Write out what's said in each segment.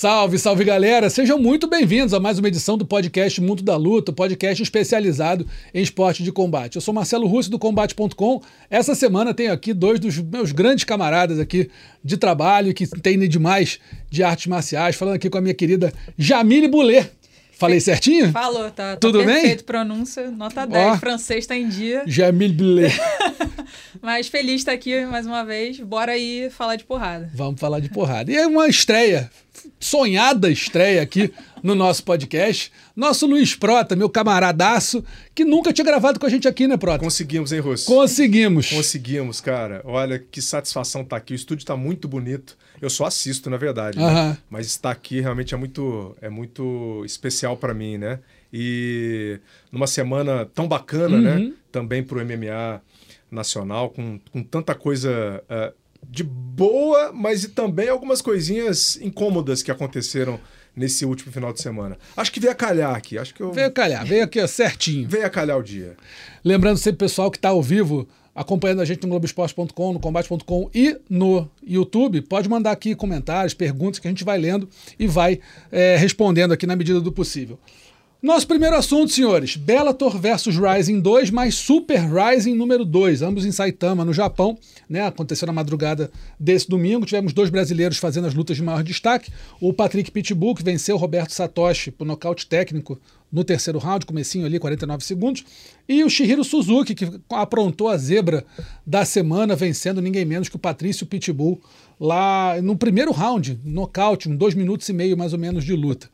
Salve, salve galera! Sejam muito bem-vindos a mais uma edição do podcast Mundo da Luta, podcast especializado em esporte de combate. Eu sou Marcelo Russo do Combate.com. Essa semana tenho aqui dois dos meus grandes camaradas aqui de trabalho que entendem demais de artes marciais, falando aqui com a minha querida Jamile Boulet. Falei certinho? Falou, tá, tá Tudo perfeito, bem? pronúncia, nota 10, Ó. francês tá em dia. Jamile Boulet. Mas feliz de estar aqui mais uma vez, bora aí falar de porrada. Vamos falar de porrada. E é uma estreia, sonhada estreia aqui no nosso podcast. Nosso Luiz Prota, meu camaradaço, que nunca tinha gravado com a gente aqui, né, Prota? Conseguimos, hein, Russo? Conseguimos. Conseguimos, cara. Olha que satisfação tá aqui. O estúdio tá muito bonito. Eu só assisto, na verdade. né? Aham. Mas estar aqui realmente é muito, é muito especial para mim, né? E numa semana tão bacana, Uhum. né? Também pro MMA nacional, com, com tanta coisa eh, de boa, mas e também algumas coisinhas incômodas que aconteceram nesse último final de semana. Acho que veio a calhar aqui. Acho que eu... Veio calhar, veio aqui ó, certinho. veio a calhar o dia. Lembrando sempre, pessoal, que está ao vivo acompanhando a gente no Globoesporte.com, no Combate.com e no YouTube, pode mandar aqui comentários, perguntas que a gente vai lendo e vai é, respondendo aqui na medida do possível. Nosso primeiro assunto, senhores: Bellator versus Rising 2 mais Super Rising número 2, ambos em Saitama, no Japão. Né? Aconteceu na madrugada desse domingo. Tivemos dois brasileiros fazendo as lutas de maior destaque. O Patrick Pitbull, que venceu Roberto Satoshi por nocaute técnico no terceiro round, comecinho ali, 49 segundos. E o Shihiro Suzuki, que aprontou a zebra da semana, vencendo ninguém menos que o Patrício Pitbull lá no primeiro round, nocaute, um dois minutos e meio mais ou menos de luta.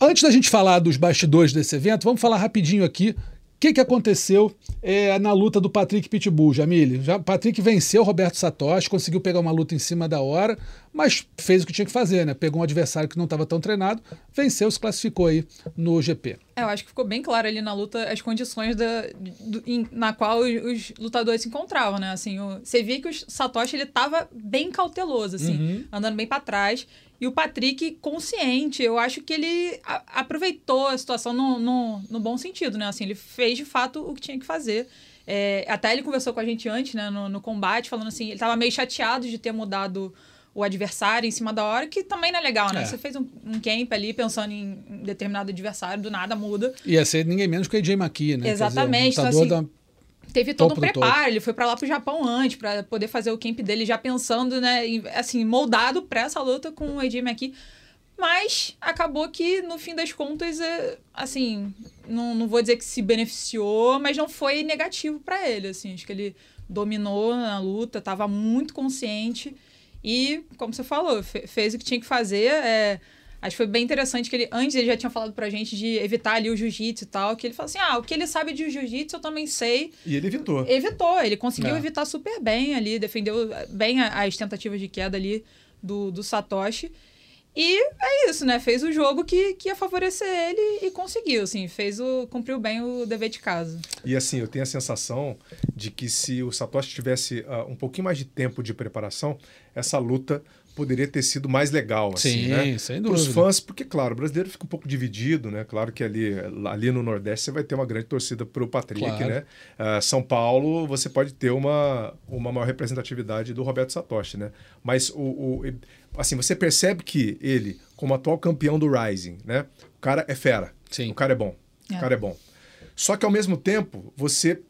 Antes da gente falar dos bastidores desse evento, vamos falar rapidinho aqui o que, que aconteceu é, na luta do Patrick Pitbull, Jamile. Já, Patrick venceu o Roberto Satoshi, conseguiu pegar uma luta em cima da hora, mas fez o que tinha que fazer, né? Pegou um adversário que não estava tão treinado, venceu, se classificou aí no GP. É, eu acho que ficou bem claro ali na luta as condições da, do- em- na qual os, os lutadores se encontravam, né? Assim, o- você via que o Satoshi ele tava bem cauteloso, assim, Uhum. andando bem para trás. E o Patrick consciente, eu acho que ele a- aproveitou a situação no, no, no bom sentido, né? Assim, ele fez de fato o que tinha que fazer. É, até ele conversou com a gente antes, né, no, no combate, falando assim, ele tava meio chateado de ter mudado o adversário em cima da hora, que também não é legal, né? É. Você fez um, um camp ali pensando em, em determinado adversário, do nada muda. Ia ser ninguém menos que o AJ McKee, né? Quer dizer, um Exatamente, então, assim, da- Teve todo um Topo do preparo, ele foi pra lá pro Japão antes, pra poder fazer o camp dele já pensando, né, em- assim, moldado pra essa luta com o AJ McKee. Mas acabou que, no fim das contas, é, assim, não, não vou dizer que se beneficiou, mas não foi negativo pra ele, assim. Acho que ele dominou na luta, tava muito consciente e, como você falou, fe- fez o que tinha que fazer. é, acho que foi bem interessante que ele, antes ele já tinha falado pra gente de evitar ali o jiu-jitsu e tal, que ele falou assim, ah, o que ele sabe de jiu-jitsu eu também sei. E ele evitou. Evitou, ele conseguiu É. evitar super bem ali, defendeu bem a- as tentativas de queda ali do, do Satoshi. E é isso, né? Fez o jogo que, que ia favorecer ele e conseguiu, assim, fez o. cumpriu bem o dever de casa. E assim, eu tenho a sensação de que se o Satoshi tivesse ah, um pouquinho mais de tempo de preparação, essa luta poderia ter sido mais legal, assim, Sim, né? sem Para os dúvida. fãs, porque, claro, o brasileiro fica um pouco dividido, né? Claro que ali, ali no Nordeste você vai ter uma grande torcida para o Patrick, Claro. né? Ah, São Paulo, você pode ter uma, uma maior representatividade do Roberto Satoshi, né? Mas, o, o- assim, você percebe que ele, como atual campeão do Rising, né? O cara é fera. Sim. O cara é bom. É. O cara é bom. Só que, ao mesmo tempo, você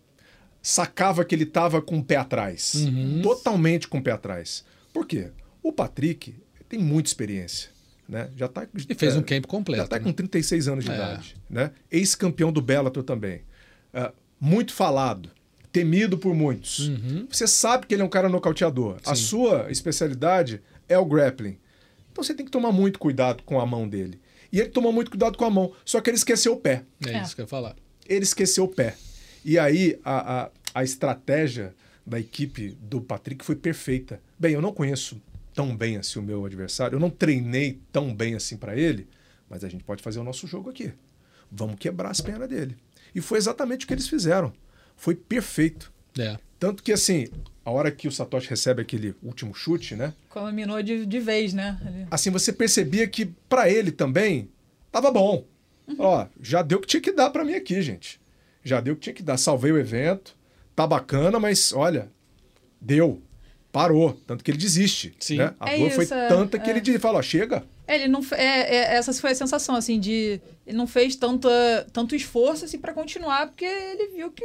sacava que ele estava com o pé atrás. Uhum. Totalmente com o pé atrás. Por quê? O Patrick tem muita experiência. Né? Já tá, E fez é, um camp completo. Já está né? com 36 anos de É. idade. Né? Ex-campeão do Bellator também. Ah, muito falado. Temido por muitos. Uhum. Você sabe que ele é um cara nocauteador. A sua especialidade é o grappling. Então você tem que tomar muito cuidado com a mão dele. E ele tomou muito cuidado com a mão. Só que ele esqueceu o pé É, É. isso que eu ia falar. ele esqueceu o pé. E aí a, a, a estratégia da equipe do Patrick foi perfeita. Bem, eu não conheço tão bem assim o meu adversário, eu não treinei tão bem assim para ele, mas a gente pode fazer o nosso jogo aqui. Vamos quebrar as pernas dele. E foi exatamente o que eles fizeram. Foi perfeito. É. Tanto que, assim, a hora que o Satoshi recebe aquele último chute, né? Culminou de, de vez, né? Assim, você percebia que para ele também tava bom. Ó, já deu o que tinha que dar para mim aqui, gente. Já deu o que tinha que dar. Salvei o evento, tá bacana, mas olha, deu. Parou. Tanto que ele desiste. Sim. Né? A É dor foi isso, é, tanta que é. ele de- fala, ó, chega. Ele não é, é, essa foi a sensação assim de ele não fez tanta, tanto esforço assim para continuar porque ele viu que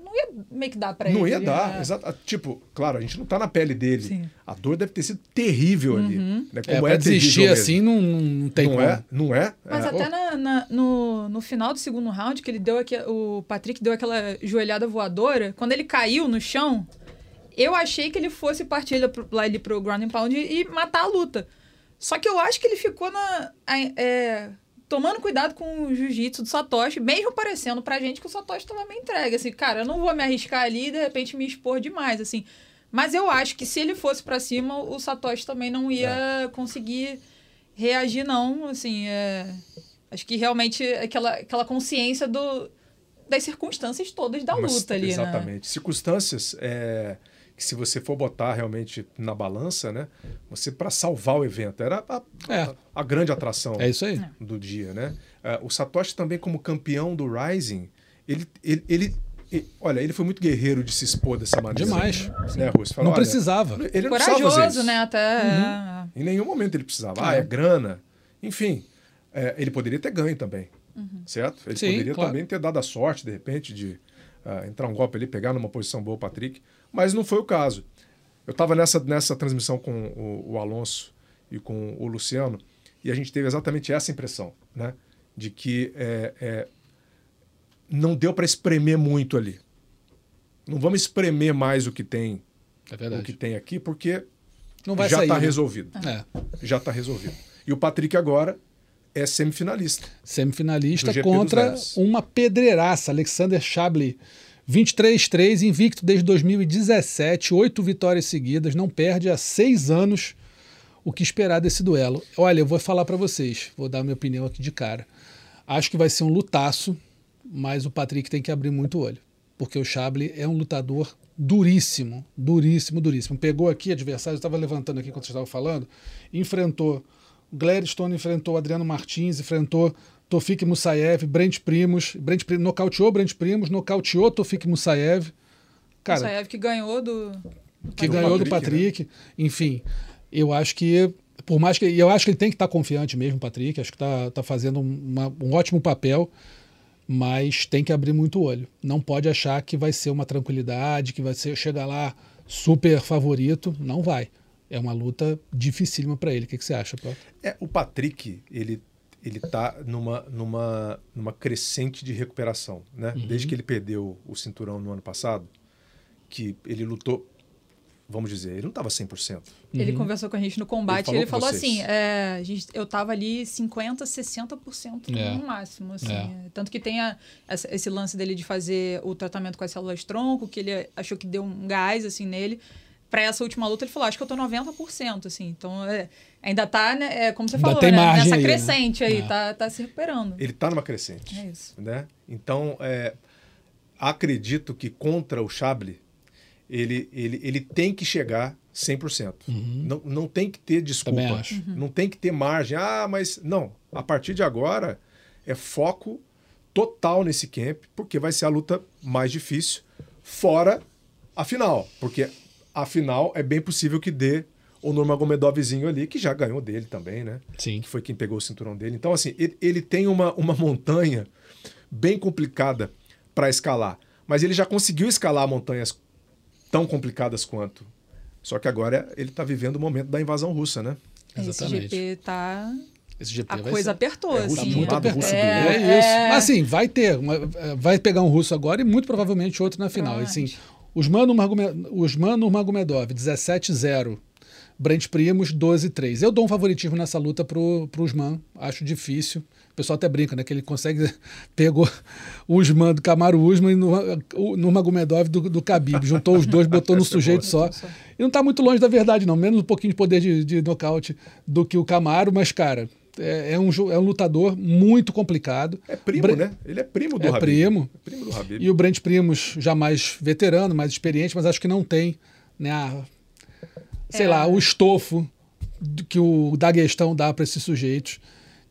não ia meio que dar para ele. Não ia dar. né? Exato. Tipo, claro, a gente não tá na pele dele. Sim. A dor deve ter sido terrível ali. Né? É, Como pra é, desistir assim não, não, tem. Não como. é? Não é? Mas É. até na, na- no, no final do segundo round, que ele deu aqui, o Patrick deu aquela joelhada voadora, quando ele caiu no chão, eu achei que ele fosse partir lá ali pro ground and pound e, e matar a luta. Só que eu acho que ele ficou na. é, tomando cuidado com o jiu-jitsu do Satoshi, mesmo parecendo pra gente que o Satoshi tava meio entregue. Assim, cara, eu não vou me arriscar ali e de repente me expor demais, assim. Mas eu acho que se ele fosse pra cima, o Satoshi também não ia conseguir reagir, não. Assim, é... acho que realmente aquela, aquela consciência do, das circunstâncias todas da Mas, luta ali, né? Exatamente. Circunstâncias é, que se você for botar realmente na balança, né? Você para salvar o evento era a, É. a- a grande atração É isso aí. do dia, né? É, o Satoshi também como campeão do Rising, ele, ele, ele- olha, ele foi muito guerreiro de se expor dessa maneira. Demais. Né, Russo? Falou, Não olha, precisava. Ele não precisava fazer Corajoso, né? Até. é. Em nenhum momento ele precisava. Ah, É. é grana. Enfim, é, ele poderia ter ganho também. Certo? Ele Sim, poderia claro. também ter dado a sorte, de repente, de ah, entrar um golpe ali, pegar numa posição boa o Patrick. Mas não foi o caso. Eu estava nessa, nessa transmissão com o, o Alonso e com o Luciano e a gente teve exatamente essa impressão, né? De que é, é, não deu para espremer muito ali. Não vamos espremer mais o que tem, É o que tem aqui, porque Não vai já está né? resolvido É. já está resolvido. E o Patrick agora é semifinalista. Semifinalista contra uma pedreiraça, Alexander Chabli. 23-3, invicto desde 2017, oito vitórias seguidas, não perde há seis anos. O que esperar desse duelo? Olha, eu vou falar para vocês, vou dar minha opinião aqui de cara. Acho que vai ser um lutaço, mas o Patrick tem que abrir muito o olho, porque o Chabli é um lutador duríssimo, duríssimo, duríssimo. Pegou aqui adversário, estava levantando aqui enquanto você estava falando, enfrentou Gladstone, enfrentou Adriano Martins, enfrentou Tofik Musayev, Brent Primos, Brent Primos nocauteou Brent Primos, nocauteou Tofik Musayev. Cara, Musayev que ganhou do. que Do ganhou do Patrick, Patrick. Enfim, eu acho que, por mais que. e Eu acho que ele tem que estar confiante mesmo, Patrick. Acho que está tá fazendo uma- um ótimo papel, mas tem que abrir muito o olho. Não pode achar que vai ser uma tranquilidade, que vai ser chegar lá super favorito. Não vai. É uma luta dificílima para ele. O que, que você acha, Paulo? É, o Patrick, ele ele tá numa, numa, numa crescente de recuperação, né? Uhum. Desde que ele perdeu o cinturão no ano passado, que ele lutou, vamos dizer, ele não estava 100%. Ele Uhum. conversou com a gente no combate Ele ele falou falou, com vocês. assim: é, gente, eu tava ali 50%, 60% É. no máximo. Assim, É. é. Tanto que tem a- essa- esse lance dele de fazer o tratamento com as células tronco, que ele achou que deu um gás assim nele. Pra essa última luta, ele falou: acho que eu tô 90%, assim. Então, é, ainda tá, né, é, como você Ainda falou, tem né, margem nessa aí, né? crescente aí, É. tá, tá se recuperando. Ele está numa crescente. É isso. né? Então, é, acredito que contra o Chable, ele, ele, ele tem que chegar 100%. Não, não tem que ter desculpa. Uhum. Também acho. Não tem que ter margem. Ah, mas não. A partir de agora é foco total nesse camp, porque vai ser a luta mais difícil, fora a final. Porque a final é bem possível que dê o Nurmagomedovzinho ali, que já ganhou dele também, né? Sim. que foi quem pegou o cinturão dele. Então, assim, ele, ele tem uma, uma montanha bem complicada para escalar. Mas ele já conseguiu escalar montanhas tão complicadas quanto. Só que agora ele está vivendo o momento da invasão russa, né? Esse Exatamente. GP tá. Esse GP A vai coisa ser. apertou, É, assim. de um lado, russo do É, outro. isso. Assim, vai ter. uma- vai pegar um russo agora e muito provavelmente outro na final. Assim, Usman Nurmagomed- Usman Nurmagomedov, 17-0. Brent Primos, 12-3. Eu dou um favoritismo nessa luta pro, pro Usman. Acho difícil. O pessoal até brinca, né? Que ele consegue. Pegou o Usman do Camaro Usman e Nur- o Nurmagomedov do, do Khabib. Juntou os dois, botou no é sujeito só. E não tá muito longe da verdade, não. Menos um pouquinho de poder de, de nocaute do que o Camaro, mas, cara, É, é um, é um lutador muito complicado. É primo, Bre- né? Ele é primo do É Habib. primo. É primo do Habib. E o Brent Primos, já mais veterano, mais experiente, mas acho que não tem, né, a- sei É. lá, o estofo que o Daguestão dá para esses sujeitos.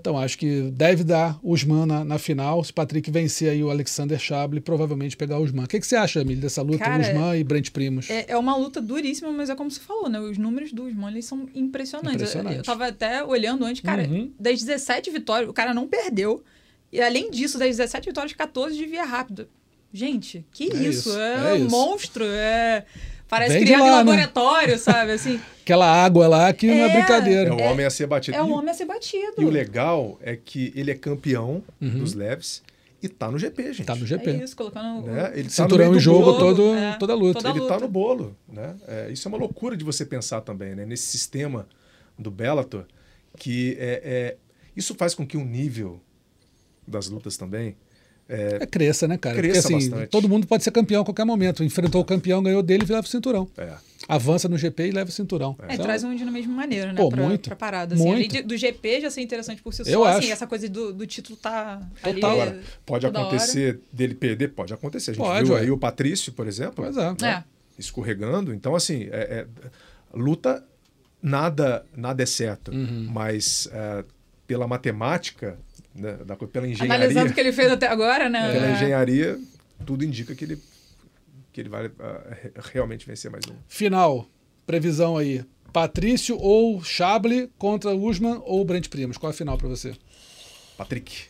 Então acho que deve dar Usman na, na final. Se o Patrick vencer aí o Alexander Chable, provavelmente pegar o Usman. O que, que você acha, Emílio, dessa luta? Cara, Usman e Brent Primos. É, é uma luta duríssima, mas é como você falou, né? Os números do Usman eles são impressionantes. Eu- Impressionante. Eu, tava até olhando antes, cara, Uhum. das 17 vitórias, o cara não perdeu. E além disso, das 17 vitórias, 14 de via rápido. Gente, que É isso? isso, É, é um isso. monstro. É... Parece criado em lá, né? laboratório, sabe? Assim, Aquela água lá que não é É. brincadeira. É um homem a ser batido. é um E o- homem a ser batido. E o legal é que ele é campeão dos leves e tá no GP, gente. Uhum. Tá no É GP. isso, colocando. Né? Ele tá no Cinturão em do jogo bolo. todo, É, toda a luta. toda a Ele luta. tá no bolo, né? É, isso é uma loucura de você pensar também, né? Nesse sistema do Bellator, que é, é- isso faz com que o nível das lutas também É, cresça, né, cara? Cresça Porque assim, bastante. todo mundo pode ser campeão a qualquer momento. Enfrentou o campeão, ganhou dele e leva o cinturão. é, Avança no GP e leva o cinturão. É, Então, traz um dinamismo maneiro, né? Pô, pra, muito. pra parada. Assim, além Muito. de- do GP já ser interessante por si só, Eu assim, acho. essa coisa do, do título tá ali. Total. Agora, pode acontecer dele perder? Pode acontecer. A gente Pode, viu ué. aí o Patrício, por exemplo. Pois é. É. escorregando. Então, assim, é- é- luta, nada, nada é certo. Uhum. Mas é, pela matemática, né, da pela engenharia, Analisando o que ele fez até agora, né? pela É. engenharia, tudo indica que ele, que ele vai ah, re- realmente vencer mais um. Final, previsão aí. Patrício ou Chable contra Usman ou Brent Primos? Qual é a final pra você? Patrick.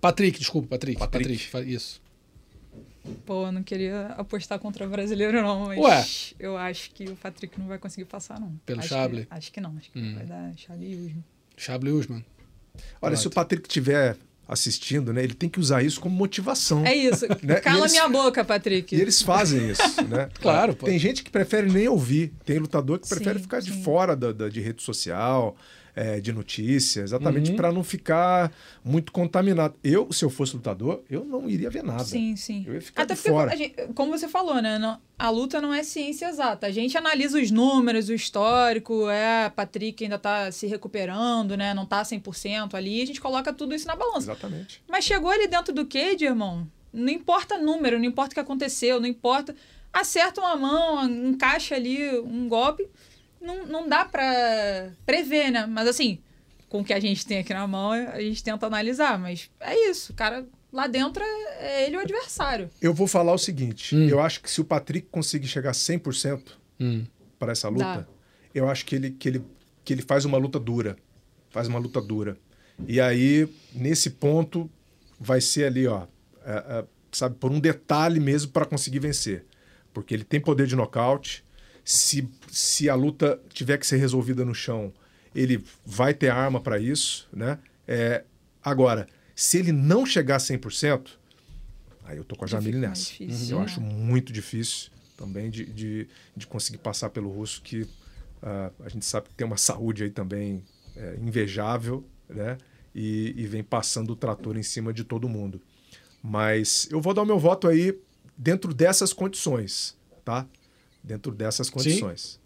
Patrick, desculpa, Patrick. Patrick. Patrick, isso. Pô, eu não queria apostar contra o brasileiro, não, mas Ué. eu acho que o Patrick não vai conseguir passar, não. Pelo acho Chable? Que, acho que não, acho que Hum. vai dar Chable e Usman. Chable e Usman. Olha, se o Patrick estiver assistindo, né, ele tem que usar isso como motivação. É isso. Né? Cala eles- minha boca, Patrick. E eles fazem isso, né? Claro, pô. Tem gente que prefere nem ouvir. Tem lutador que prefere Sim, ficar de sim. fora da, da- de rede social, é, de notícia, exatamente Uhum. para não ficar muito contaminado. Eu, se eu fosse lutador, eu não iria ver nada. Sim, sim. Eu ia ficar Até de fora. a gente- como você falou, né? não- a luta não é ciência exata. A gente analisa os números, o histórico, é, Patrick ainda tá se recuperando, né? Não tá 100% ali. A gente coloca tudo isso na balança. Exatamente. Mas chegou ali dentro do cage, irmão. Não importa número, não importa o que aconteceu, não importa. Acerta uma mão, encaixa ali um golpe. Não, não dá pra prever, né? Mas assim, com o que a gente tem aqui na mão, a gente tenta analisar. Mas é isso, o cara lá dentro é, é ele o adversário. Eu vou falar o seguinte: Hum. eu acho que se o Patrick conseguir chegar a 100% Hum. para essa luta, Dá. eu acho que ele, que, ele, que ele faz uma luta dura. Faz uma luta dura. E aí, nesse ponto, vai ser ali, ó, é, é, sabe, por um detalhe mesmo para conseguir vencer. Porque ele tem poder de nocaute. Se, se a luta tiver que ser resolvida no chão, ele vai ter arma para isso, né? É, agora, se ele não chegar a 100%, aí eu tô com a Jamile nessa. difícil, eu né? acho muito difícil também de, de, de conseguir passar pelo russo, que ah, a gente sabe que tem uma saúde aí também é, invejável, né? E, e vem passando o trator em cima de todo mundo. Mas eu vou dar o meu voto aí dentro dessas condições, tá? Dentro dessas condições.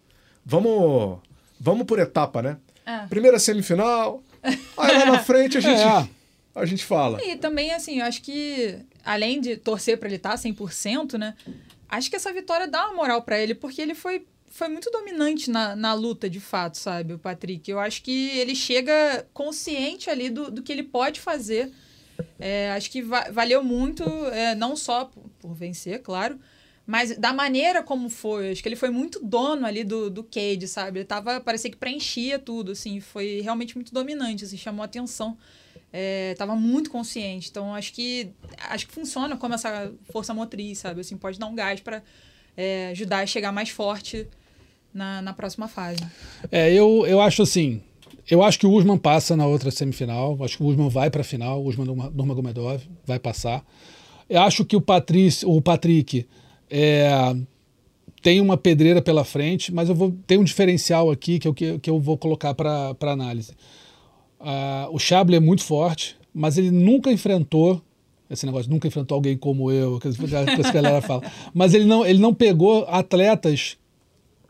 Vamos, vamos por etapa, né? É. Primeira semifinal, aí lá na frente a gente, É. a gente fala. E também, assim, eu acho que, além de torcer pra ele estar 100%, né? Acho que essa vitória dá uma moral pra ele, porque ele foi, foi muito dominante na, na luta, de fato, sabe, o Patrick. Eu acho que ele chega consciente ali do, do que ele pode fazer. É, acho que va- valeu muito, é, não só por, por vencer, claro, mas da maneira como foi. Acho que ele foi muito dono ali do, do Cade, sabe? Ele tava, parecia que preenchia tudo, assim. Foi realmente muito dominante, assim, chamou atenção. É, tava muito consciente. Então, acho que acho que funciona como essa força motriz, sabe? Assim, pode dar um gás para ajudar a chegar mais forte na, na próxima fase. É, eu, eu acho assim. Eu acho que o Usman passa na outra semifinal. Acho que o Usman vai para a final. O Usman Nurma- Nurmagomedov vai passar. Eu acho que o, Patrício, o Patrick é, tem uma pedreira pela frente, mas eu vou tem um diferencial aqui que eu, que, que eu vou colocar para análise. Ah, o Chable é muito forte, mas ele nunca enfrentou esse negócio, nunca enfrentou alguém como eu, que essa galera fala. Mas ele não, ele não pegou atletas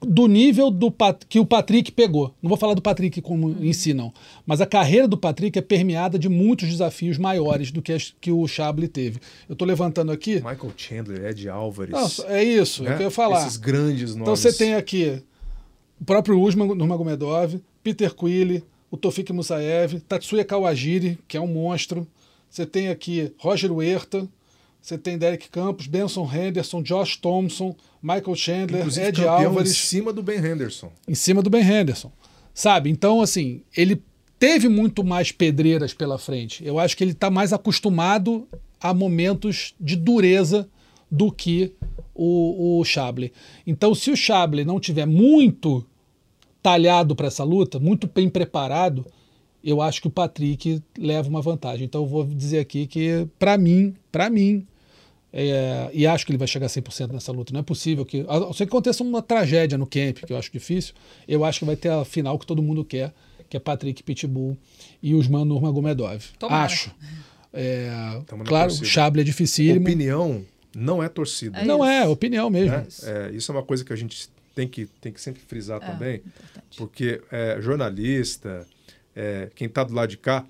do nível do Pat- que o Patrick pegou. Não vou falar do Patrick como em si, não. Mas a carreira do Patrick é permeada de muitos desafios maiores do que, as- que o Chable teve. Eu estou levantando aqui. Michael Chandler, Ed Álvares. Nossa, é isso, é né? o que eu ia falar. Esses grandes nomes. Então você tem aqui o próprio Usman Nurmagomedov, Peter Quille, o Tofik Musaev, Tatsuya Kawajiri, que é um monstro. Você tem aqui Roger Huerta, você tem Derek Campos, Benson Henderson, Josh Thompson, Michael Chandler, Inclusive Ed Álvares em cima do Ben Henderson. em cima do Ben Henderson. Sabe? Então, assim, ele teve muito mais pedreiras pela frente. Eu acho que ele está mais acostumado a momentos de dureza do que o, o Chable. Então, se o Chable não tiver muito talhado para essa luta, muito bem preparado, eu acho que o Patrick leva uma vantagem. Então, eu vou dizer aqui que, para mim, para mim, é, e acho que ele vai chegar a 100% nessa luta. Não é possível que. A não ser que aconteça uma tragédia no camp, que eu acho difícil. Eu acho que vai ter a final que todo mundo quer, que é Patrick Pitbull e Usman Nurmagomedov. Tomara. Acho. É, claro, o. Chable é dificílimo. Opinião não é torcida. É Não é, opinião mesmo. né? É, isso é uma coisa que a gente tem que, tem que sempre frisar É, também, importante. porque é, jornalista, é, quem está do lado de cá,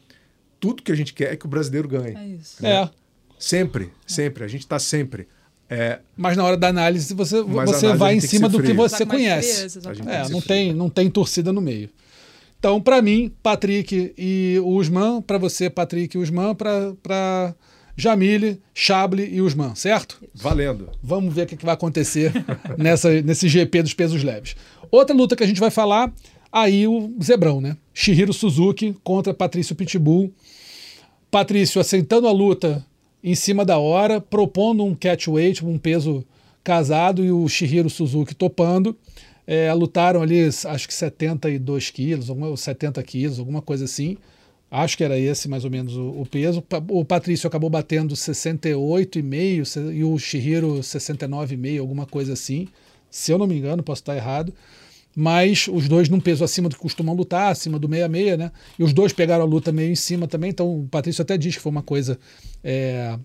tudo que a gente quer é que o brasileiro ganhe. É isso. É. Sempre, sempre. A gente está sempre. É, Mas na hora da análise você, você análise vai em tem cima do que você conhece. tem É, que não tem, não tem torcida no meio. Então, para mim, Patrick e Usman, para você, Patrick e Usman, para Jamile, Chable e Usman, certo? valendo. Vamos ver o que, que vai acontecer nessa, nesse GP dos pesos leves. Outra luta que a gente vai falar, aí o Zebrão, né? Shihiro Suzuki contra Patrício Pitbull. Patrício aceitando a luta em cima da hora, propondo um catchweight, um peso casado, e o Shihiro Suzuki topando. É, lutaram ali, acho que 72 quilos, alguma- ou 70 quilos, alguma coisa assim. Acho que era esse mais ou menos o, o peso. O Patrício acabou batendo 68,5 se- e o Shihiro 69,5, alguma coisa assim. Se eu não me engano, posso estar errado. Mas os dois num peso acima do que costumam lutar, acima do 66, né? E os dois pegaram a luta meio em cima também. Então o Patrício até diz que foi uma coisa é,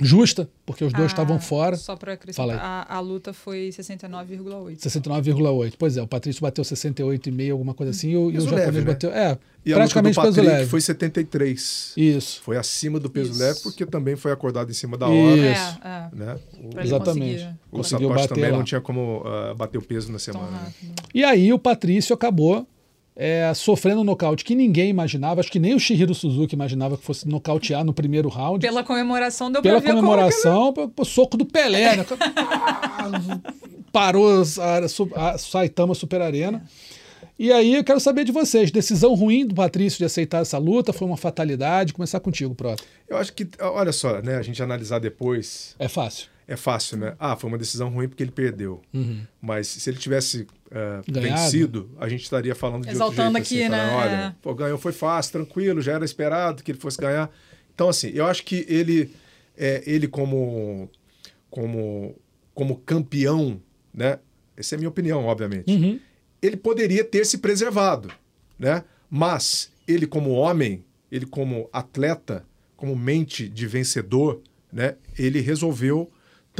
justa, porque os dois Ah, estavam fora. Só para acrescentar, a, a luta foi 69,8. 69,8. Pois é, o Patrício bateu 68,5, alguma coisa assim, e o, e o Peso japonês leve, né? bateu. É, E praticamente a luta do peso leve. foi 73. Isso. Foi acima do peso Isso. leve, porque também foi acordado em cima da hora. Isso. É, é. Né? O, Exatamente. conseguir o Satoshi também lá. não tinha como ah, bater o peso na semana. né? E aí o Patrício acabou é, sofrendo um nocaute que ninguém imaginava, acho que nem o Shihiro Suzuki imaginava que fosse nocautear no primeiro round. Pela comemoração deu Pela pra ver como comemoração, pô, soco do Pelé, né? Parou a, a Saitama Super Arena. E aí eu quero saber de vocês, decisão ruim do Patrício de aceitar essa luta, foi uma fatalidade? Começar contigo, Prota. Eu acho que, olha só, né? A gente analisar depois É fácil. É fácil, né? Ah, foi uma decisão ruim porque ele perdeu. Mas se ele tivesse Ganhado. vencido, a gente estaria falando de Exaltando outro jeito, aqui, assim, né? falando, É. olha, pô, ganhou, foi fácil, tranquilo, já era esperado que ele fosse ganhar. Então, assim, eu acho que ele, é, ele como, como, como campeão, né? Essa é a minha opinião, obviamente. Uhum. Ele poderia ter se preservado, né? Mas ele como homem, ele como atleta, como mente de vencedor, né? Ele resolveu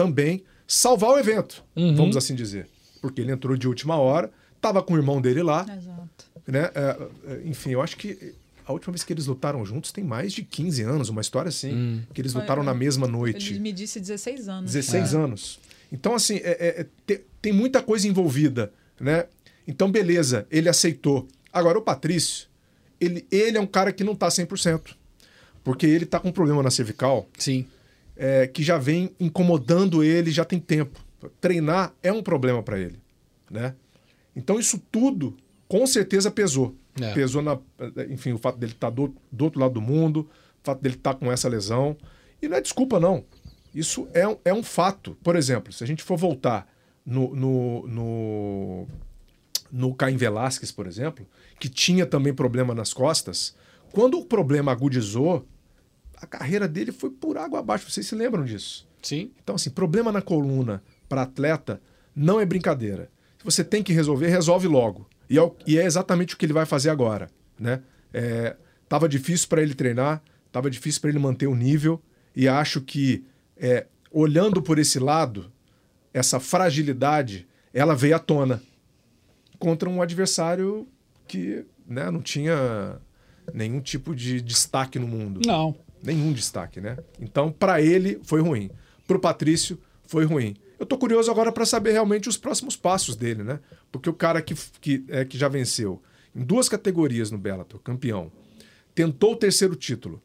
também salvar o evento, Uhum. vamos assim dizer, porque ele entrou de última hora, estava com o irmão dele lá, Exato. né? É, é, enfim, eu acho que a última vez que eles lutaram juntos tem mais de 15 anos, uma história assim, Hum. que eles lutaram é. na mesma noite. Ele me disse 16 anos. 16 anos. Então, assim, é- é- é- te- tem muita coisa envolvida, né? Então, beleza, ele aceitou. Agora, o Patrício, ele, ele é um cara que não tá 100%. Porque ele tá com um problema na cervical Sim. É, que já vem incomodando ele já tem tempo. Treinar é um problema para ele, né? Então, isso tudo, com certeza, pesou. É. Pesou na... Enfim, o fato dele estar do, do outro lado do mundo, o fato dele estar com essa lesão. E não é desculpa, não. Isso é um, é um fato. Por exemplo, se a gente for voltar no, no, no, no Caim Velasquez, por exemplo, que tinha também problema nas costas, quando o problema agudizou, a carreira dele foi por água abaixo. Vocês se lembram disso? Sim. Então, assim, problema na coluna para atleta não é brincadeira. Se você tem que resolver, resolve logo. E é, o- e é exatamente o que ele vai fazer agora. Né? É, tava difícil para ele treinar, tava difícil para ele manter o nível, e acho que, é, olhando por esse lado, essa fragilidade, ela veio à tona. contra um adversário que né, não tinha nenhum tipo de destaque no mundo. Não. Nenhum destaque, né? Então, para ele, foi ruim. Para o Patrício, foi ruim. Eu tô curioso agora para saber realmente os próximos passos dele, né? Porque o cara que, que, é, que já venceu em duas categorias no Bellator, campeão, tentou o terceiro título,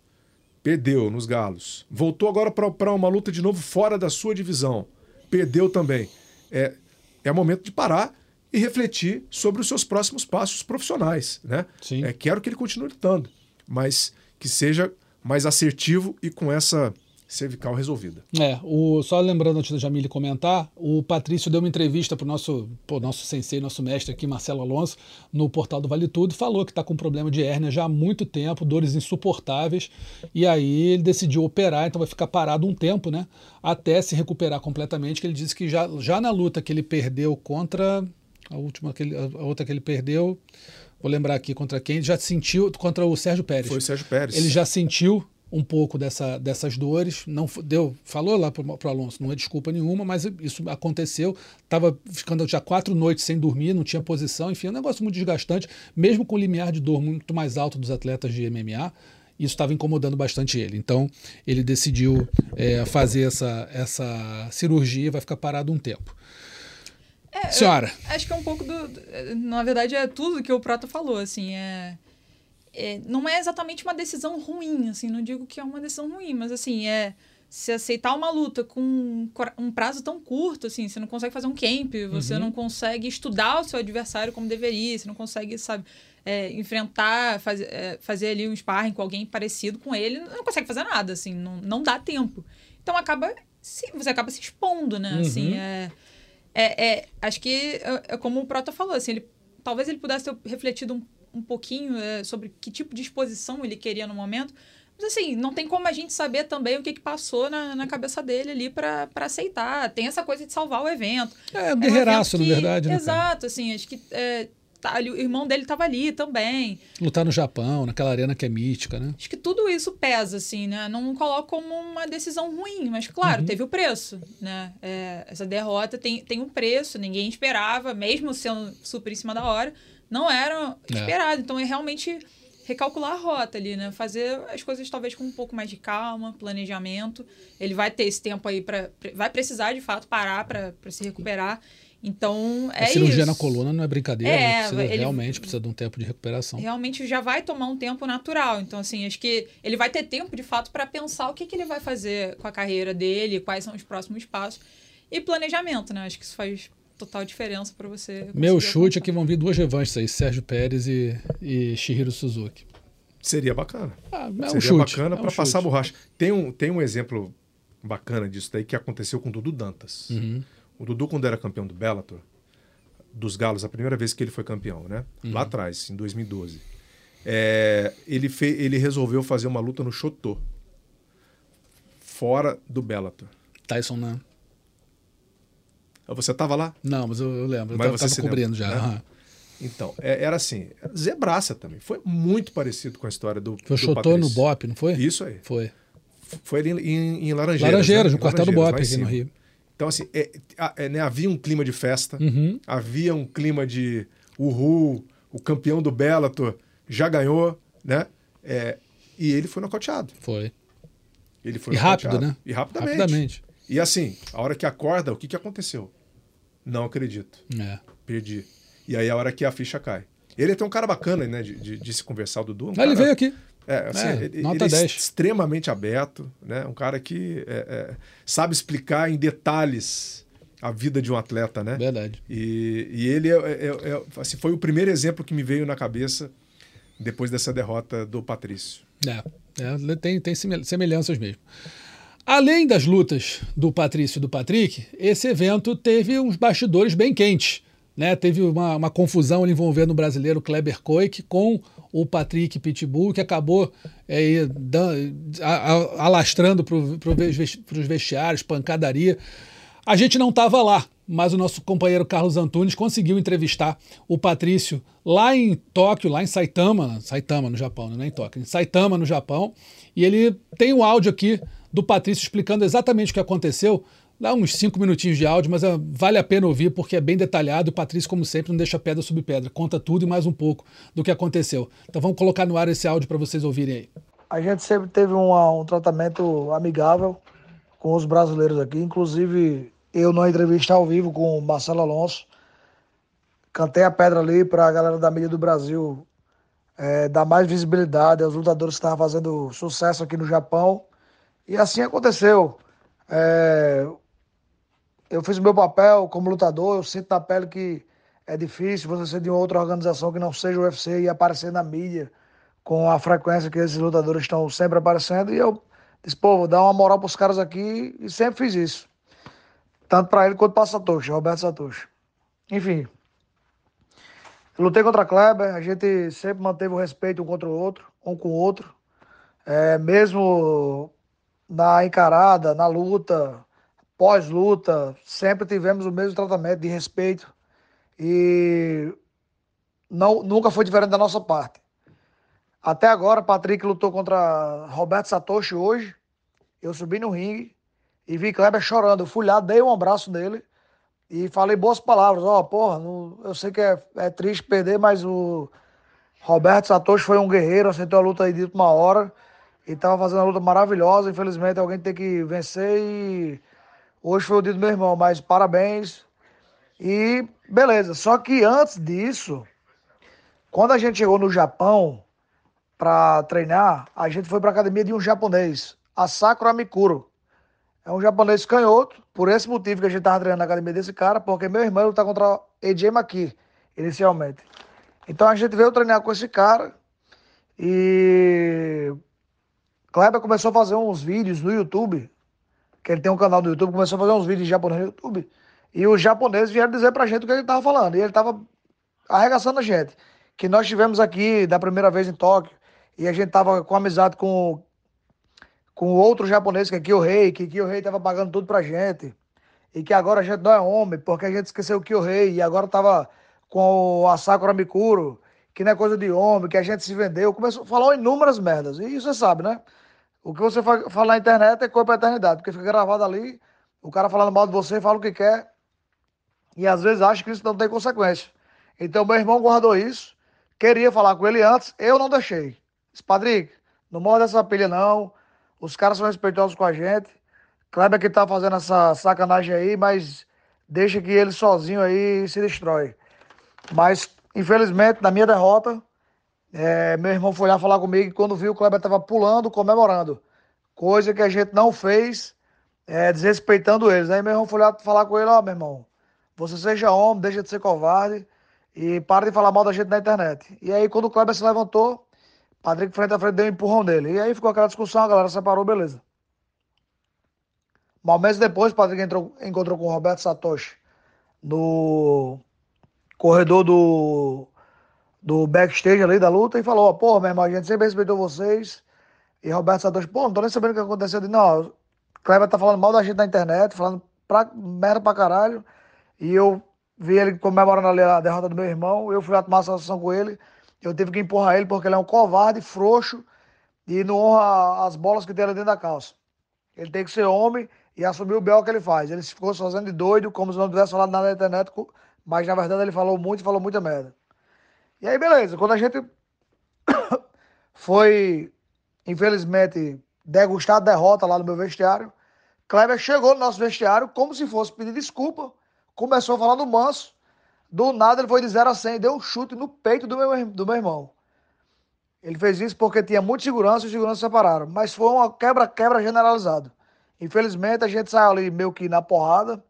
perdeu nos Galos, voltou agora para uma luta de novo fora da sua divisão, perdeu também. É, é momento de parar e refletir sobre os seus próximos passos profissionais, né? Sim. É, quero que ele continue lutando, mas que seja mais assertivo e com essa cervical resolvida. É, o, só lembrando antes da Jamile comentar, o Patrício deu uma entrevista para o nosso, pô, nosso sensei, nosso mestre aqui, Marcelo Alonso, no portal do Vale Tudo, falou que está com problema de hérnia já há muito tempo, dores insuportáveis, e aí ele decidiu operar, então vai ficar parado um tempo, né, até se recuperar completamente, que ele disse que já, já na luta que ele perdeu contra, a última, que ele, a outra que ele perdeu, vou lembrar aqui contra quem, já sentiu, contra o Sérgio Pérez. Foi o Sérgio Pérez. Ele já sentiu um pouco dessa, dessas dores, não deu, falou lá para o Alonso, não é desculpa nenhuma, mas isso aconteceu, estava ficando já quatro noites sem dormir, não tinha posição, enfim, é um negócio muito desgastante, mesmo com o limiar de dor muito mais alto dos atletas de MMA, isso estava incomodando bastante ele. Então, ele decidiu é, fazer essa, essa cirurgia e vai ficar parado um tempo. É, Senhora. Acho que é um pouco do. Na verdade, é tudo que o Prata falou, assim. É, é, não é exatamente uma decisão ruim, assim. Não digo que é uma decisão ruim, mas, assim, é. Se aceitar uma luta com um prazo tão curto, assim, você não consegue fazer um camp, você Uhum. não consegue estudar o seu adversário como deveria, você não consegue, sabe, é, enfrentar, fazer, é, fazer ali um sparring com alguém parecido com ele, não consegue fazer nada, assim, não, não dá tempo. Então acaba se, você acaba se expondo, né? Assim, Uhum. é, é, é- acho que é, é como o Prota falou, assim, ele, talvez ele pudesse ter refletido um, um pouquinho é, sobre que tipo de exposição ele queria no momento. Mas assim, não tem como a gente saber também o que, que passou na, na cabeça dele ali para aceitar. Tem essa coisa de salvar o evento. É um guerreiraço, evento na verdade, né? Exato, assim, acho que é, tá o irmão dele estava ali também. Lutar no Japão, naquela arena que é mítica, né? Acho que tudo isso pesa, assim, né? Não coloco como uma decisão ruim, mas claro, Uhum. teve o preço, né? É, essa derrota tem, tem um preço, ninguém esperava, mesmo sendo super em cima da hora, não era É. esperado. Então é realmente recalcular a rota ali, né? Fazer as coisas talvez com um pouco mais de calma, planejamento. Ele vai ter esse tempo aí para vai precisar de fato parar para se recuperar. Então é a cirurgia isso. na coluna não é brincadeira, É, né? precisa, ele- realmente precisa de um tempo de recuperação. realmente já vai tomar um tempo natural. Então, assim, acho que ele vai ter tempo, de fato, para pensar o que, que ele vai fazer com a carreira dele, quais são os próximos passos. E planejamento, né? Acho que isso faz total diferença para você. Meu chute é que vão vir duas revanches aí, Sérgio Pérez e, e Shihiro Suzuki. Seria bacana. Ah, é um Seria chute. bacana é um para passar a borracha. Tem um, tem um exemplo bacana disso daí que aconteceu com o Dudu Dantas. Uhum. O Dudu, quando era campeão do Bellator, dos Galos, a primeira vez que ele foi campeão, né? Uhum. Lá atrás, em 2012. É, ele, fe, ele resolveu fazer uma luta no Chotô. Fora do Bellator. Tyson não. Você tava lá? Não, mas eu, eu lembro. Eu Mas tava, você tava cobrindo lembra, já. né? aham. Então, é- era assim, era zebraça também. Foi muito parecido com a história do. Foi Chotô no. Bop, não foi? Isso aí. Foi. Foi ali em, em Laranjeiras. Laranjeiras, né? no quartel do Bop aqui no. Rio. Então, assim, é- é, né, havia um clima de festa, Uhum. havia um clima de uhul, o campeão do Bellator já ganhou, né? É, e ele foi nocauteado. Foi. Ele foi E rápido, né? E rapidamente. Rapidamente. E assim, a hora que acorda, o que, que aconteceu? Não acredito. É. Perdi. E aí a hora que a ficha cai. Ele é até um cara bacana, né? De, de- de se conversar, o Dudu. é Um Ah, ele cara- veio aqui. É, assim, É, ele, nota ele é 10. extremamente aberto, né? Um cara que é, é, sabe explicar em detalhes a vida de um atleta, né? Verdade. E, e ele é, é- é- assim, foi o primeiro exemplo que me veio na cabeça depois dessa derrota do Patrício. É, é, tem, tem semel- semelhanças mesmo. Além das lutas do Patrício e do Patrick, esse evento teve uns bastidores bem quentes. Né? Teve uma, uma confusão envolvendo o brasileiro Kleber Koik com o Patrick Pitbull, que acabou é, alastrando para os vestiários, pancadaria. A gente não estava lá, mas o nosso companheiro Carlos Antunes conseguiu entrevistar o Patrício lá em Tóquio, lá em Saitama, Saitama no Japão, não é em Tóquio, em Saitama no Japão, e ele tem o áudio aqui do Patrício explicando exatamente o que aconteceu Dá uns cinco minutinhos de áudio, mas uh, vale a pena ouvir porque é bem detalhado. O Patrício, como sempre, não deixa pedra sobre pedra. Conta tudo e mais um pouco do que aconteceu. Então vamos colocar no ar esse áudio para vocês ouvirem aí. A gente sempre teve uma, um tratamento amigável com os brasileiros aqui. Inclusive, eu numa entrevista ao vivo com o Marcelo Alonso, cantei a pedra ali para a galera da mídia do Brasil é, dar mais visibilidade aos lutadores que estavam fazendo sucesso aqui no Japão. E assim aconteceu. É, eu fiz o meu papel como lutador, eu sinto na pele que é difícil você ser de outra organização que não seja o UFC e aparecer na mídia com a frequência que esses lutadores estão sempre aparecendo. E eu disse, pô, vou dar uma moral para os caras aqui e sempre fiz isso. Tanto para ele quanto para Satoshi, Roberto Satoshi. Enfim, lutei contra a Kleber, a gente sempre manteve o respeito um contra o outro, um com o outro. É, mesmo na encarada, na luta, pós-luta, sempre tivemos o mesmo tratamento de respeito e não, nunca foi diferente da nossa parte. Até agora, Patrick lutou contra Roberto Satoshi hoje. Eu subi no ringue e vi Kleber chorando. Eu fui lá, dei um abraço nele e falei boas palavras. Ó, oh, porra, não, eu sei que é, é triste perder, mas o Roberto Satoshi foi um guerreiro, aceitou a luta aí de última hora e tava fazendo uma luta maravilhosa. Infelizmente, alguém tem que vencer e hoje foi o dia do meu irmão, mas parabéns. E beleza. Só que antes disso, quando a gente chegou no Japão para treinar, a gente foi para academia de um japonês, Asakura Mikuro. É um japonês canhoto, por esse motivo que a gente tava treinando na academia desse cara, porque meu irmão tá contra AJ Maki, inicialmente. Então a gente veio treinar com esse cara e Kleber começou a fazer uns vídeos no YouTube, que ele tem um canal no YouTube, começou a fazer uns vídeos em japonês no YouTube. E os japoneses vieram dizer pra gente o que ele tava falando. E ele tava arregaçando a gente. Que nós tivemos aqui da primeira vez em Tóquio. E a gente tava com amizade com, com outro japonês, que é Kyohei, que Kyohei tava pagando tudo pra gente. E que agora a gente não é homem, porque a gente esqueceu o Kyohei. E agora tava com o Asakura Mikuro, que não é coisa de homem, que a gente se vendeu. Começou, falou inúmeras merdas. E você sabe, né? O que você fala na internet é coisa pra eternidade, porque fica gravado ali, o cara falando mal de você, fala o que quer, e às vezes acha que isso não tem consequência. Então, meu irmão guardou isso, queria falar com ele antes, eu não deixei. Disse, Padre, não morre dessa pilha não, os caras são respeitosos com a gente, Kleber que tá fazendo essa sacanagem aí, mas deixa que ele sozinho aí se destrói. Mas, infelizmente, na minha derrota, é, meu irmão foi lá falar comigo e quando viu o Kleber estava pulando, comemorando. Coisa que a gente não fez, é, desrespeitando eles. Aí meu irmão foi lá falar com ele, ó, oh, meu irmão, você seja homem, deixa de ser covarde e para de falar mal da gente na internet. E aí quando o Kleber se levantou, Patrick frente a frente deu um empurrão dele. E aí ficou aquela discussão, a galera separou, beleza. Mês depois, Patrick entrou, encontrou com o Roberto Satoshi no corredor do do backstage ali da luta e falou, pô, meu irmão, a gente sempre respeitou vocês. E Roberto Satoshi, pô, não tô nem sabendo o que aconteceu. Eu disse, não, Kleber tá falando mal da gente na internet, falando pra, merda pra caralho. E eu vi ele comemorando ali a derrota do meu irmão, eu fui lá tomar satisfação com ele. Eu tive que empurrar ele porque ele é um covarde, frouxo e não honra as bolas que tem ali dentro da calça. Ele tem que ser homem e assumir o bel que ele faz. Ele ficou fazendo de doido, como se não tivesse falado nada na internet, mas na verdade ele falou muito e falou muita merda. E aí, beleza. Quando a gente foi, infelizmente, degustar a derrota lá no meu vestiário, Kleber chegou no nosso vestiário como se fosse pedir desculpa. Começou falando manso. Do nada ele foi de 0 a 100 deu um chute no peito do meu, do meu irmão. Ele fez isso porque tinha muita segurança e os seguranças separaram. Mas foi uma quebra-quebra generalizada. Infelizmente a gente saiu ali meio que na porrada.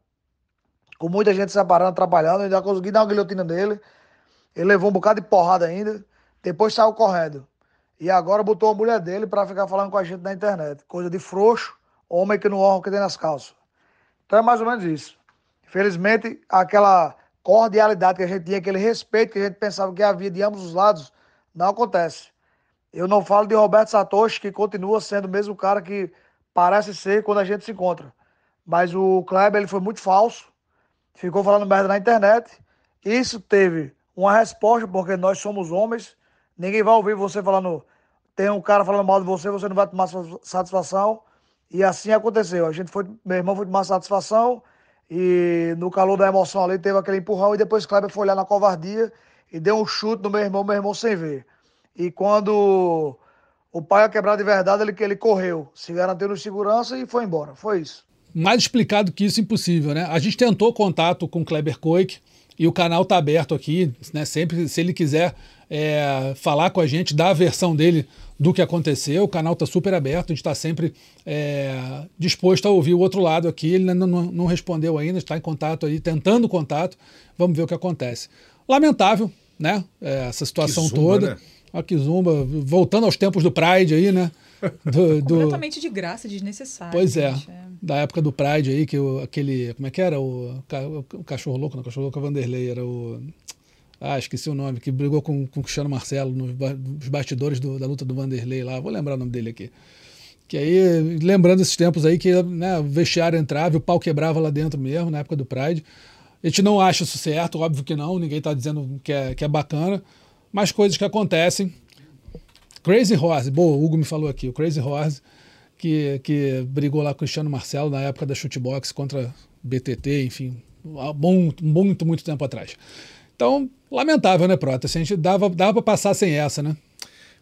Com muita gente separando, atrapalhando. Ainda consegui dar uma guilhotina nele. Ele levou um bocado de porrada ainda. Depois saiu correndo. E agora botou a mulher dele para ficar falando com a gente na internet. Coisa de frouxo, homem que não honra o que tem nas calças. Então é mais ou menos isso. Infelizmente, aquela cordialidade que a gente tinha, aquele respeito que a gente pensava que havia de ambos os lados, não acontece. Eu não falo de Roberto Satoshi, que continua sendo o mesmo cara que parece ser quando a gente se encontra. Mas o Kleber ele foi muito falso, ficou falando merda na internet. Isso teve uma resposta, porque nós somos homens. Ninguém vai ouvir você falando. Tem um cara falando mal de você, você não vai tomar satisfação. E assim aconteceu. A gente foi, meu irmão foi uma satisfação e no calor da emoção ali teve aquele empurrão e depois Kleber foi olhar na covardia e deu um chute no meu irmão, meu irmão sem ver. E quando o pai ia quebrar de verdade, ele, ele correu, se garantiu no segurança e foi embora. Foi isso. Mais explicado que isso, impossível, né? A gente tentou contato com Kleber Koik e o canal está aberto aqui, né? Sempre, se ele quiser é, falar com a gente, dar a versão dele do que aconteceu, o canal está super aberto, a gente está sempre é, disposto a ouvir o outro lado aqui. Ele não, não, não respondeu ainda, está em contato aí, tentando contato. Vamos ver o que acontece. Lamentável, né? É, essa situação zumba, toda. né? Olha que zumba, voltando aos tempos do Pride aí, né? Do, do- Completamente de graça, desnecessário. Pois é, gente, da época do Pride aí, que o, aquele. Como é que era? O, o cachorro louco, não, o cachorro louco é Vanderlei, era o. Ah, esqueci o nome, que brigou com, com o Cristiano Marcelo nos, nos bastidores do- da luta do Vanderlei lá. Vou lembrar o nome dele aqui. Que aí, lembrando esses tempos aí, que né, o vestiário entrava e o pau quebrava lá dentro mesmo, na época do Pride. A gente não acha isso certo, óbvio que não, ninguém está dizendo que é, que é bacana, mas coisas que acontecem. Crazy Horse, boa, o Hugo me falou aqui, o Crazy Horse, que, que brigou lá com o Cristiano Marcelo na época da shootbox contra BTT, enfim, há muito, muito, muito tempo atrás. Então, lamentável, né, Prota? Assim, a gente dava, dava para passar sem essa, né?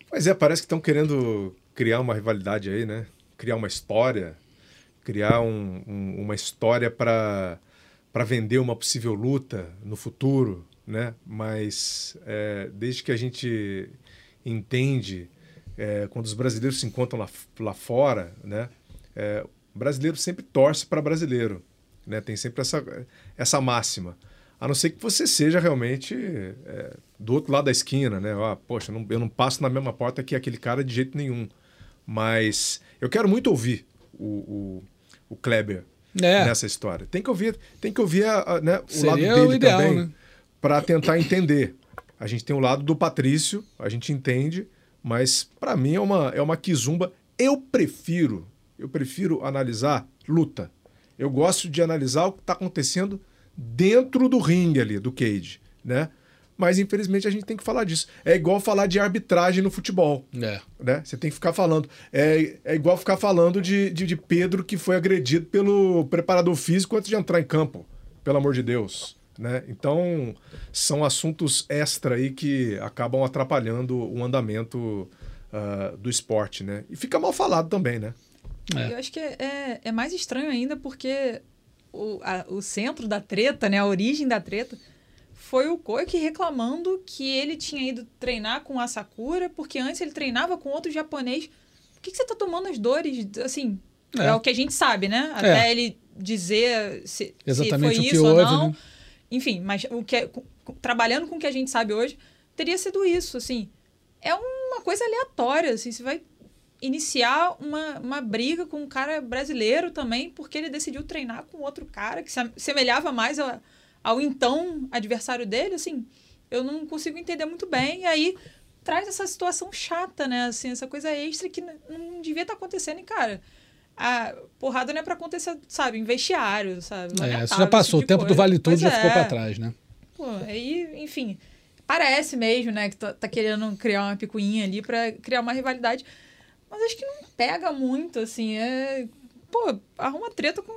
Pois é, parece que estão querendo criar uma rivalidade aí, né? Criar uma história, criar um- um- uma história para para vender uma possível luta no futuro, né? Mas é, desde que a gente entende é, quando os brasileiros se encontram lá, lá fora, né? É, o brasileiro sempre torce para brasileiro, né? Tem sempre essa, essa máxima. A não ser que você seja realmente é, do outro lado da esquina, né? Ah, poxa, eu não, eu não passo na mesma porta que aquele cara de jeito nenhum. Mas eu quero muito ouvir o, o, o Kleber É. nessa história. Tem que ouvir, tem que ouvir a- a, né, o Seria lado o dele ideal, também né? para tentar entender. A gente tem o lado do Patrício, a gente entende, mas para mim é uma, é uma quizumba. Eu prefiro, eu prefiro analisar luta. Eu gosto de analisar o que está acontecendo dentro do ringue ali, do cage, né? Mas infelizmente a gente tem que falar disso. É igual falar de arbitragem no futebol É. né? Você tem que ficar falando. É, é igual ficar falando de, de, de Pedro que foi agredido pelo preparador físico antes de entrar em campo, pelo amor de Deus. Né? Então, são assuntos extra aí que acabam atrapalhando o andamento ah, do esporte, né? E fica mal falado também, né? É. Eu acho que é, é, é mais estranho ainda porque o, a- o centro da treta, né, a origem da treta, foi o Koike reclamando que ele tinha ido treinar com a Sakura, porque antes ele treinava com outro japonês. Por que, que você tá tomando as dores? Assim, é, É. o que a gente sabe, né? Até ele dizer se, Exatamente se o foi que isso ou houve, não. né? Enfim, mas o que é- trabalhando com o que a gente sabe hoje, teria sido isso, assim. É uma coisa aleatória, assim, você vai iniciar uma, uma briga com um cara brasileiro também, porque ele decidiu treinar com outro cara que se semelhava mais a- ao então adversário dele, assim, eu não consigo entender muito bem. E aí traz essa situação chata, né? Assim, essa coisa extra que não devia estar acontecendo. E, cara, a porrada não é pra acontecer, sabe, em vestiário, sabe? É, isso já passou. esse O tempo tipo do Vale. Tudo Pois já ficou é. para trás, né? Pô, aí, enfim, parece mesmo, né, que tá, tá querendo criar uma picuinha ali pra criar uma rivalidade. Mas acho que não pega muito, assim. É, pô, arruma treta com,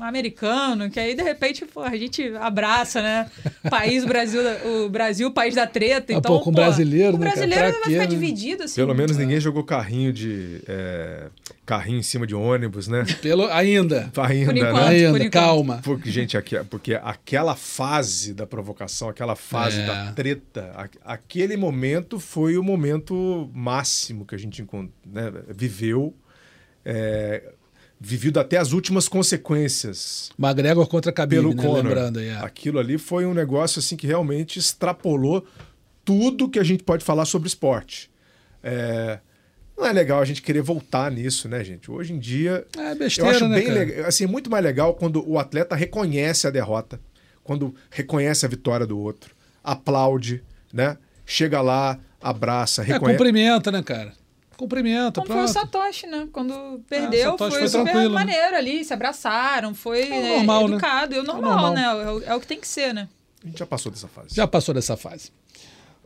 americano, que aí de repente, pô, a gente abraça, né? País, o Brasil, o Brasil, o país da treta. Ah, Então, pô, com brasileiro, o né, brasileiro vai ficar né? dividido, assim. Pelo menos ninguém jogou carrinho de. é, carrinho em cima de ônibus, né? Pelo, ainda. Ainda, Por enquanto. né? Ainda, calma. Porque, gente, aqui, porque aquela fase da provocação, aquela fase É. da treta, a- aquele momento foi o momento máximo que a gente né, viveu, é, vivido até as últimas consequências McGregor contra Khabib, pelo né? Conor. Lembrando aí. é. Aquilo ali foi um negócio assim que realmente extrapolou tudo que a gente pode falar sobre esporte. É, não é legal a gente querer voltar nisso, né, gente? Hoje em dia É eu besteira, acho né, bem legal, assim, muito mais legal quando o atleta reconhece a derrota, quando reconhece a vitória do outro, aplaude, né? Chega lá, abraça, É, reconhece. cumprimenta, né, cara? Cumprimenta, Como foi o pronto. Satoshi, né? Quando perdeu, Satoshi foi, foi super tranquilo, né? maneiro ali, se abraçaram, foi É o né, normal, né? educado. E o É o normal, normal. né? É o, é o que tem que ser, né? A gente já passou dessa fase. Já passou dessa fase.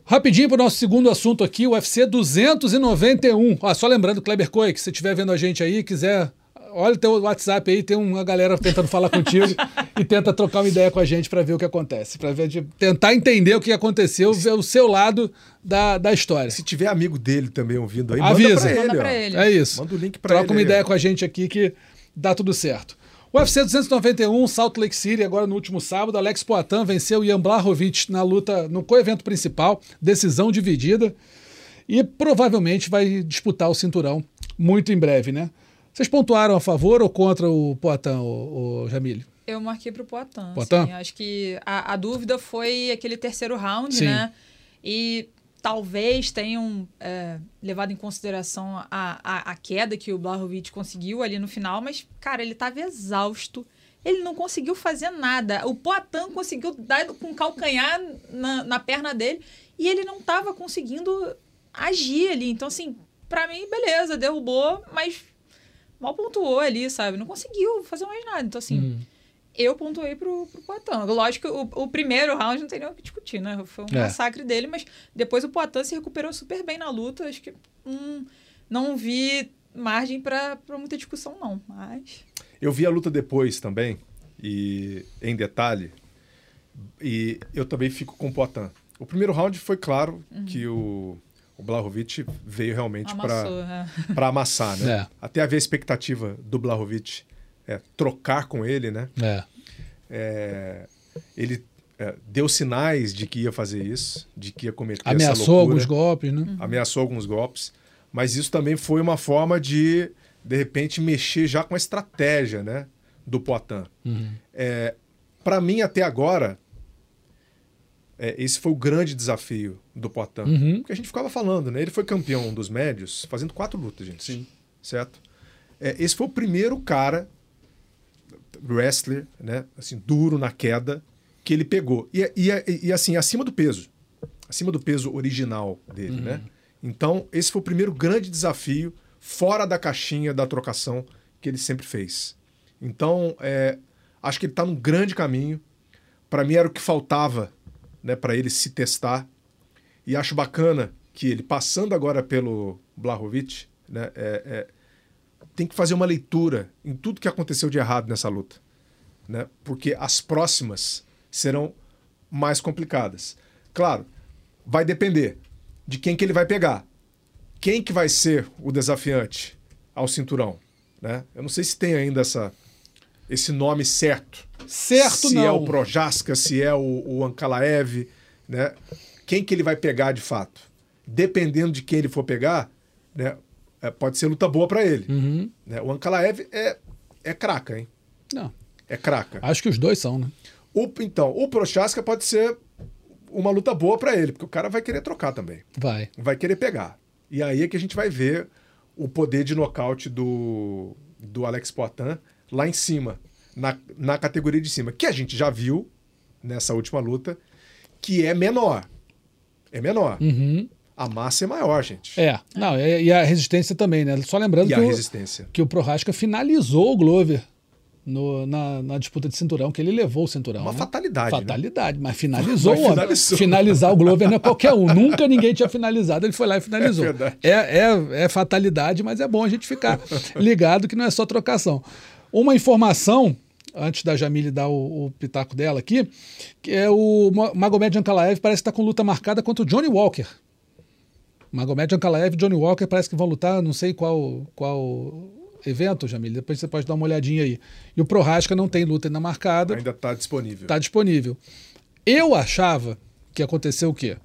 Rapidinho para o nosso segundo assunto aqui, o UFC 291. Ah, só lembrando, Kleber Coi, que se estiver vendo a gente aí, quiser, olha o teu WhatsApp aí, tem uma galera tentando falar contigo e tenta trocar uma ideia com a gente para ver o que acontece, para tentar entender o que aconteceu, ver o seu lado da, da história. Se tiver amigo dele também ouvindo aí, Avisa. manda pra ele. Ele. É isso. Manda o link pra Troca ele uma aí, ideia com a gente aqui que dá tudo certo. UFC 291, Salt Lake City, agora no último sábado, Alex Poitin venceu Ian Blachowicz na luta, no co-evento principal, decisão dividida, e provavelmente vai disputar o cinturão muito em breve, né? Vocês pontuaram a favor ou contra o Poitin, o, o Jamile? Eu marquei pro Poitin. Poitin? assim, acho que a, a dúvida foi aquele terceiro round, Sim. né? E talvez tenham é, levado em consideração a, a, a queda que o Blachowicz conseguiu ali no final, mas, cara, ele estava exausto. Ele não conseguiu fazer nada. O Poitin conseguiu dar com o calcanhar na, na perna dele e ele não estava conseguindo agir ali. Então, assim, pra mim, beleza, derrubou, mas mal pontuou ali, sabe? Não conseguiu fazer mais nada. Então, assim, Hum. eu pontuei pro, pro Poitin. Lógico que o, o primeiro round não tem nem o que discutir, né? Foi um É. massacre dele, mas depois o Poitin se recuperou super bem na luta. Acho que hum, não vi margem pra pra muita discussão, não. Mas. Eu vi a luta depois também, e em detalhe, e eu também fico com o Poitin. O primeiro round foi claro que o, o Blachowicz veio realmente para é. para amassar, né? É. Até havia a expectativa do Blachowicz é, trocar com ele, né? É. É, ele é, deu sinais de que ia fazer isso, de que ia cometer essa Ameaçou loucura, alguns golpes, né? ameaçou alguns golpes, mas isso também foi uma forma de, de repente, mexer já com a estratégia, né, do Poitin. Uhum. É, Para mim, até agora, é, esse foi o grande desafio do Poitin. Uhum. Porque a gente ficava falando, né? Ele foi campeão dos médios fazendo quatro lutas, gente. Sim. Certo? É, esse foi o primeiro cara, wrestler, né? Assim, duro na queda, que ele pegou. E, e, e assim, acima do peso. Acima do peso original dele, né? Então, esse foi o primeiro grande desafio fora da caixinha da trocação que ele sempre fez. Então, é, acho que ele está num grande caminho. Para mim era o que faltava, né, para ele se testar. E acho bacana que ele passando agora pelo Blachowicz, né, é- é, tem que fazer uma leitura em tudo que aconteceu de errado nessa luta, né? Porque as próximas serão mais complicadas. Claro, vai depender de quem que ele vai pegar. Quem que vai ser o desafiante ao cinturão, né? Eu não sei se tem ainda essa esse nome certo. Certo se não. é o Projaska, se é o, o Ankalaev, né? Quem que ele vai pegar de fato? Dependendo de quem ele for pegar, né? é, pode ser luta boa para ele. Uhum. né? O Ankalaev é, é craca, hein? Não. É craca. Acho que os dois são, né? O, então, o Prochaska pode ser uma luta boa para ele, porque o cara vai querer trocar também. Vai. Vai querer pegar. E aí é que a gente vai ver o poder de nocaute do, do Alex Poitin lá em cima, na, na categoria de cima, que a gente já viu nessa última luta, que é menor. É menor. Uhum. A massa é maior, gente. É. Não, e a resistência também, né? Só lembrando E a que, o, resistência. que o Prohaska finalizou o Glover no- na, na disputa de cinturão, que ele levou o cinturão. Uma né? fatalidade, né? Fatalidade, mas finalizou Mas finalizou. Finalizar o Glover não é qualquer um. Nunca ninguém tinha finalizado, ele foi lá e finalizou. É. É, é, é fatalidade, mas é bom a gente ficar ligado que não é só trocação. Uma informação, antes da Jamile dar o, o pitaco dela aqui, que é o Ma- Magomed Ankalaev parece que está com luta marcada contra o Johnny Walker. Magomed Ankalaev e Johnny Walker parece que vão lutar, não sei qual, qual evento, Jamile, depois você pode dar uma olhadinha aí. E o Prohaska não tem luta ainda marcada. Ainda está disponível. Está disponível. Eu achava que aconteceu o quê?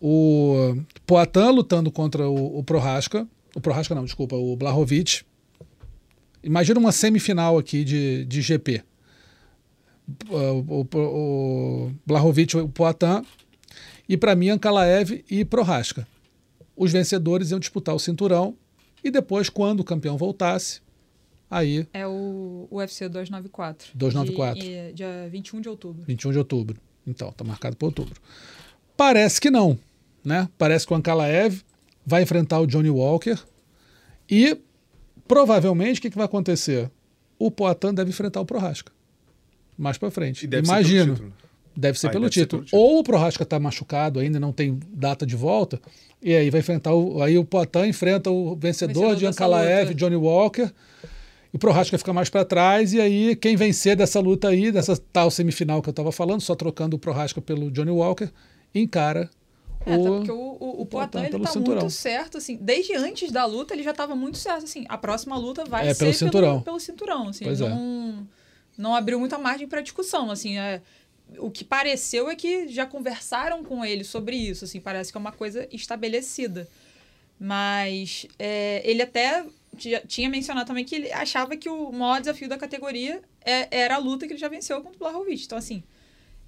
O Poitin lutando contra o, o Prohaska. O Prohaska não, desculpa, o Blachowicz. Imagina uma semifinal aqui de, de GP. O, o, o Blachowicz e o Poitin. E para mim, Ankalaev e Prohaska. Os vencedores iam disputar o cinturão. E depois, quando o campeão voltasse, aí É o UFC 294. 294. De, dia 21 de outubro. 21 de outubro. Então, tá marcado para outubro. Parece que não, né? Parece que o Ankalaev vai enfrentar o Johnny Walker e provavelmente o que, que vai acontecer? O Poitin deve enfrentar o Prohaska mais para frente. E deve ser pelo Imagino. título. Deve ser, Aí pelo, deve ser título. pelo título. Ou o Prohaska tá machucado ainda, não tem data de volta, e aí vai enfrentar o, aí o Poitin enfrenta o vencedor, Jean dessa Kalaev. Johnny Walker. E o Prohaska fica mais para trás e aí quem vencer dessa luta aí, dessa tal semifinal que eu tava falando, só trocando o Prohaska pelo Johnny Walker, encara É, até o porque o, o, o Poitin Poitin, ele pelo tá cinturão. muito certo, assim. Desde antes da luta, ele já tava muito certo, assim. A próxima luta vai É, ser pelo cinturão. pelo cinturão, assim. Pois é. não, não abriu muita margem para discussão, assim. É, o que pareceu é que já conversaram com ele sobre isso, assim. Parece que é uma coisa estabelecida. Mas é, ele até tinha- mencionado também que ele achava que o maior desafio da categoria é- era a luta que ele já venceu contra o Blachowicz. Então, assim,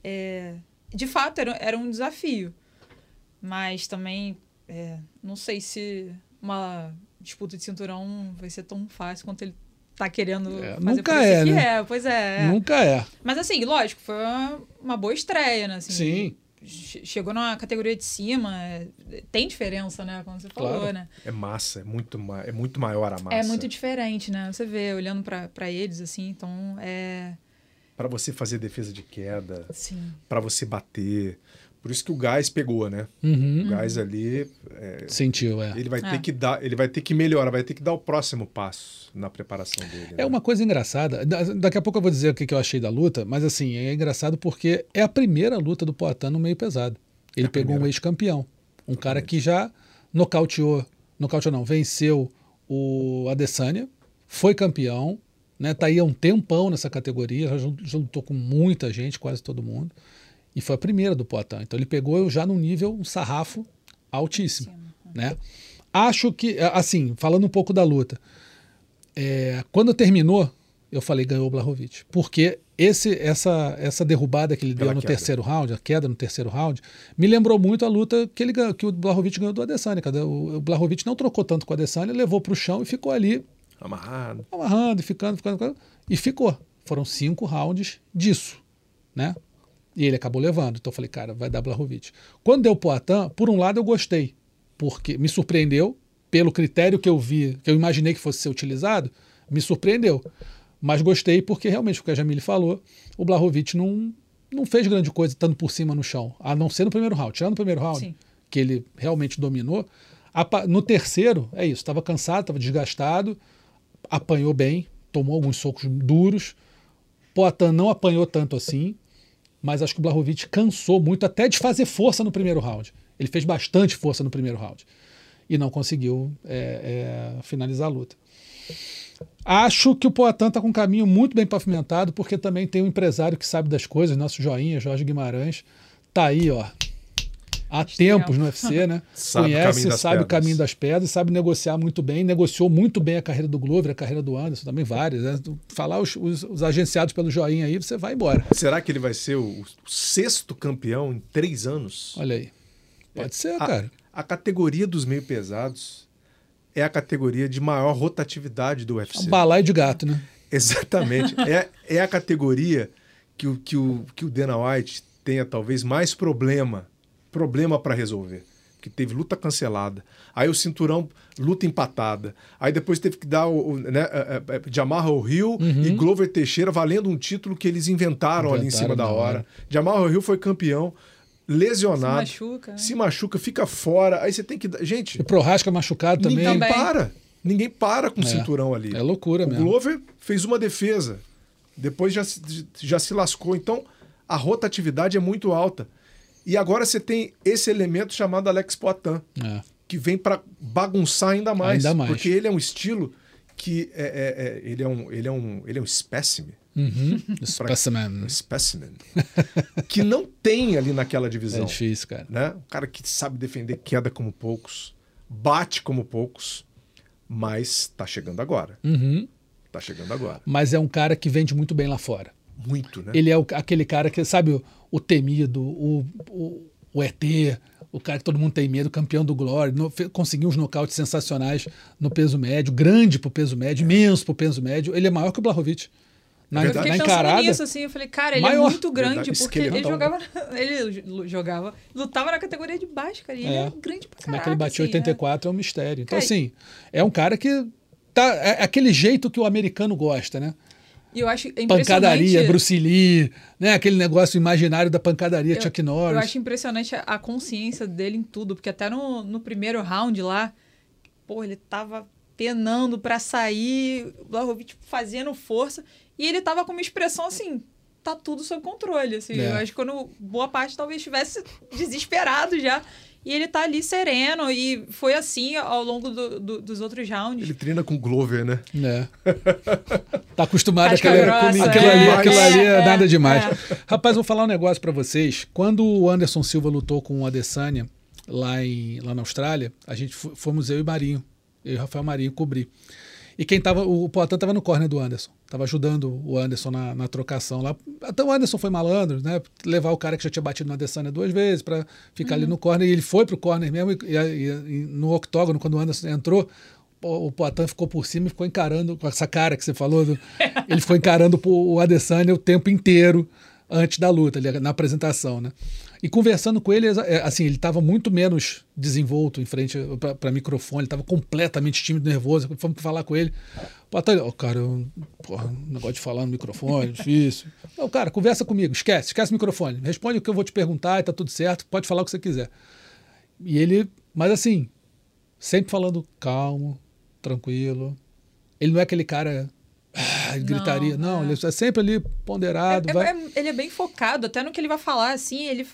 é, de fato, era, era um desafio. Mas também, é, não sei se uma disputa de cinturão vai ser tão fácil quanto ele tá querendo É, fazer nunca é, que né? é. Pois é, é. Nunca é. Mas assim, lógico, foi uma, uma boa estreia, né? Assim, Sim. che- Chegou na categoria de cima, é, tem diferença, né? Como você falou, Claro. né? É massa, é muito, ma- é muito maior a massa. É muito diferente, né? Você vê, olhando pra pra eles, assim, então é. Para você fazer defesa de queda, para você bater. Por isso que o gás pegou, né? Uhum. O gás ali, Sentiu, é. ele vai É. ter que dar, ele vai ter que melhorar, vai ter que dar o próximo passo na preparação dele. É né? uma coisa engraçada. Da- Daqui a pouco eu vou dizer o que que eu achei da luta, mas assim, é engraçado porque é a primeira luta do Poitin no meio pesado. Ele É pegou um ex-campeão. Um cara que já nocauteou, nocauteou não, venceu o Adesanya, foi campeão, né? Tá aí há um tempão nessa categoria, já, já lutou com muita gente, quase todo mundo. E foi a primeira do Poitin. Então ele pegou já num nível, um sarrafo altíssimo, né? Acho que, assim, falando um pouco da luta, é, quando terminou, eu falei ganhou o Blahovic. Porque esse, essa, essa derrubada que ele Pela deu no queda. terceiro round, a queda no terceiro round, me lembrou muito a luta que, ele, que o Blahovic ganhou do Adesanya. O, o Blahovic não trocou tanto com o Adesanya, levou para o chão e ficou ali Amarrado. amarrando, e ficando, ficando, ficando, e ficou. Foram cinco rounds disso, né? E ele acabou levando. Então eu falei, cara, vai dar Blahovic. Quando deu Poitin, por um lado eu gostei, porque me surpreendeu pelo critério que eu vi, que eu imaginei que fosse ser utilizado, me surpreendeu. Mas gostei porque realmente o que a Jamile falou, o Blahovic não não fez grande coisa estando por cima no chão, a não ser no primeiro round. Tirando o primeiro round, Sim. que ele realmente dominou, no terceiro, é isso, estava cansado, estava desgastado, apanhou bem, tomou alguns socos duros. Poitin não apanhou tanto assim, mas acho que o Blahovic cansou muito até de fazer força no primeiro round. Ele fez bastante força no primeiro round e não conseguiu é, é, finalizar a luta. Acho que o Poitin está com um caminho muito bem pavimentado, porque também tem um empresário que sabe das coisas, nosso joinha, Jorge Guimarães. Tá aí, ó. Há tempos no UFC, né? Sabe o Conhece, das sabe o pedras. caminho das pedras, sabe negociar muito bem, negociou muito bem a carreira do Glover, a carreira do Anderson, também várias. Né? Falar os, os- os agenciados pelo joinha aí, você vai embora. Será que ele vai ser o, o sexto campeão em três anos? Olha aí. Pode ser, a, cara. a categoria dos meio pesados é a categoria de maior rotatividade do É UFC. um balaio de gato, né? Exatamente. é, é a categoria que o, que, o, que o Dana White tenha talvez mais problema problema para resolver. Porque teve luta cancelada. Aí o cinturão, luta empatada. Aí depois teve que dar o, o, né, é, é, Jamarro Hill e Glover Teixeira valendo um título que eles inventaram, ali em Inventaram cima da hora. hora. Jamarro Hill foi campeão, lesionado. Se machuca, né? Se machuca, fica fora. Aí você tem que. dar- Gente, E Prohasca machucado também. ninguém Também. para. Ninguém para com o É. cinturão ali. É loucura O mesmo. Glover fez uma defesa, depois já, já se lascou. Então, a rotatividade é muito alta. E agora você tem esse elemento chamado Alex Poitin, É. que vem para bagunçar ainda mais, Ainda mais. Porque ele é um estilo que é, é- é- ele, é um, ele, é um, ele é um espécime. Uhum. Um Specimen. specimen. que não tem ali naquela divisão. É difícil, cara. né? Um cara que sabe defender queda como poucos, bate como poucos, mas tá chegando agora. Uhum. Tá chegando agora. Mas é um cara que vende muito bem lá fora. Muito, né? Ele é o- aquele cara que, sabe, o, o temido, o, o, o ET, o cara que todo mundo tem medo, campeão do Glory, no- fe- conseguiu uns nocautes sensacionais no peso médio, grande pro peso médio, imenso pro peso médio. Ele é maior que o Blahovic. Na, É Eu fiquei na pensando encarada, nisso, assim, eu falei, cara, ele Maior. é muito grande, Verdade, porque ele jogava, ele jogava, lutava na categoria de baixo, cara, e ele É. é grande pra como caraca. é que ele bateu assim, 84 é um mistério. Então, Cara, assim, é um cara que tá. É aquele jeito que o americano gosta, né? E eu acho. Pancadaria, Bruce Lee, né? Aquele negócio imaginário da pancadaria, Chuck Norris. Eu acho impressionante a, a consciência dele em tudo, porque até no, no primeiro round lá, pô, ele tava penando pra sair, o Blachowicz fazendo força, e ele tava com uma expressão assim, tá tudo sob controle, assim. É. Eu acho que quando boa parte talvez estivesse desesperado já. E ele tá ali sereno, e foi assim ao longo do- do- dos outros rounds. Ele treina com Glover, né? É. Tá acostumado Casca àquela, grossa, aquilo ali, é, aquilo ali é, é, nada demais. é. Rapaz, vou falar um negócio pra vocês. Quando o Anderson Silva lutou com o Adesanya lá, em, lá na Austrália, a gente fo- fomos eu e Marinho, eu e Rafael Marinho cobrir. E quem tava, o Poitin tava no corner do Anderson, tava ajudando o Anderson na, na trocação lá. Até o Anderson foi malandro, né? Levar o cara que já tinha batido no Adesanya duas vezes pra ficar ali no corner. E ele foi pro corner mesmo, e, e- e no octógono, quando o Anderson entrou, o Poitin ficou por cima e ficou encarando, com essa cara que você falou, do- ele ficou encarando o o Adesanya o tempo inteiro antes da luta, ali, na apresentação, né? E conversando com ele, é, assim, ele estava muito menos desenvolto em frente para microfone, ele estava completamente tímido, nervoso. Fomos falar com ele. Poitin, ó, cara, eu, porra, negócio de falar no microfone, difícil. Não, cara, conversa comigo, esquece, esquece o microfone. Responde o que eu vou te perguntar e tá tudo certo, pode falar o que você quiser. E ele, mas assim, sempre falando calmo, tranquilo. Ele não é aquele cara ah, gritaria, não, é. ele é sempre ali ponderado. É- vai... é- ele é bem focado, até no que ele vai falar, assim, ele,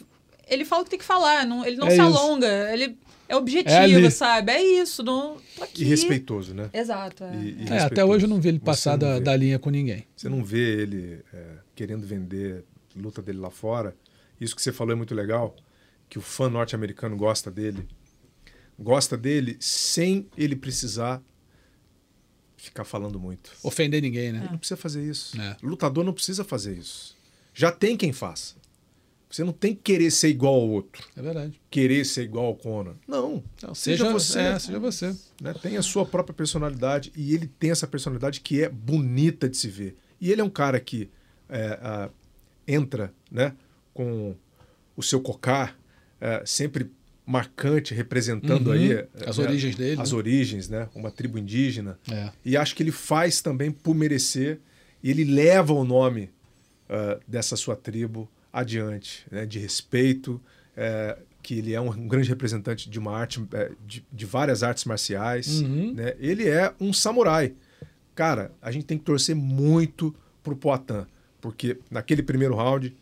ele fala o que tem que falar, não, ele não É se isso. alonga, ele é objetivo, ali. sabe? É isso, não tô aqui. E respeitoso, né? Exato. é. E- e É, até hoje eu não vi ele passar da, vê. da linha com ninguém. Você não vê ele é, querendo vender luta dele lá fora. Isso que você falou é muito legal, que o fã norte-americano gosta dele. Gosta dele sem ele precisar ficar falando muito. Ofender ninguém, né? Não precisa fazer isso. É. Lutador não precisa fazer isso. Já tem quem faça. Você não tem que querer ser igual ao outro. É verdade. Querer ser igual ao Conor. Não. Não, seja, seja, você. É, seja você. né? Tem a sua própria personalidade e ele tem essa personalidade que é bonita de se ver. E ele é um cara que é, ah, entra né, com o seu cocar é, sempre marcante, representando Uhum. aí é, As né, origens dele, As né? origens, né? Uma tribo indígena. É. E acho que ele faz também por merecer e ele leva o nome ah, dessa sua tribo adiante, né? de respeito, eh, que ele é um, um grande representante de uma arte, eh, de, de várias artes marciais. Uhum. Né? Ele é um samurai. Cara, a gente tem que torcer muito pro Poitin, porque naquele primeiro round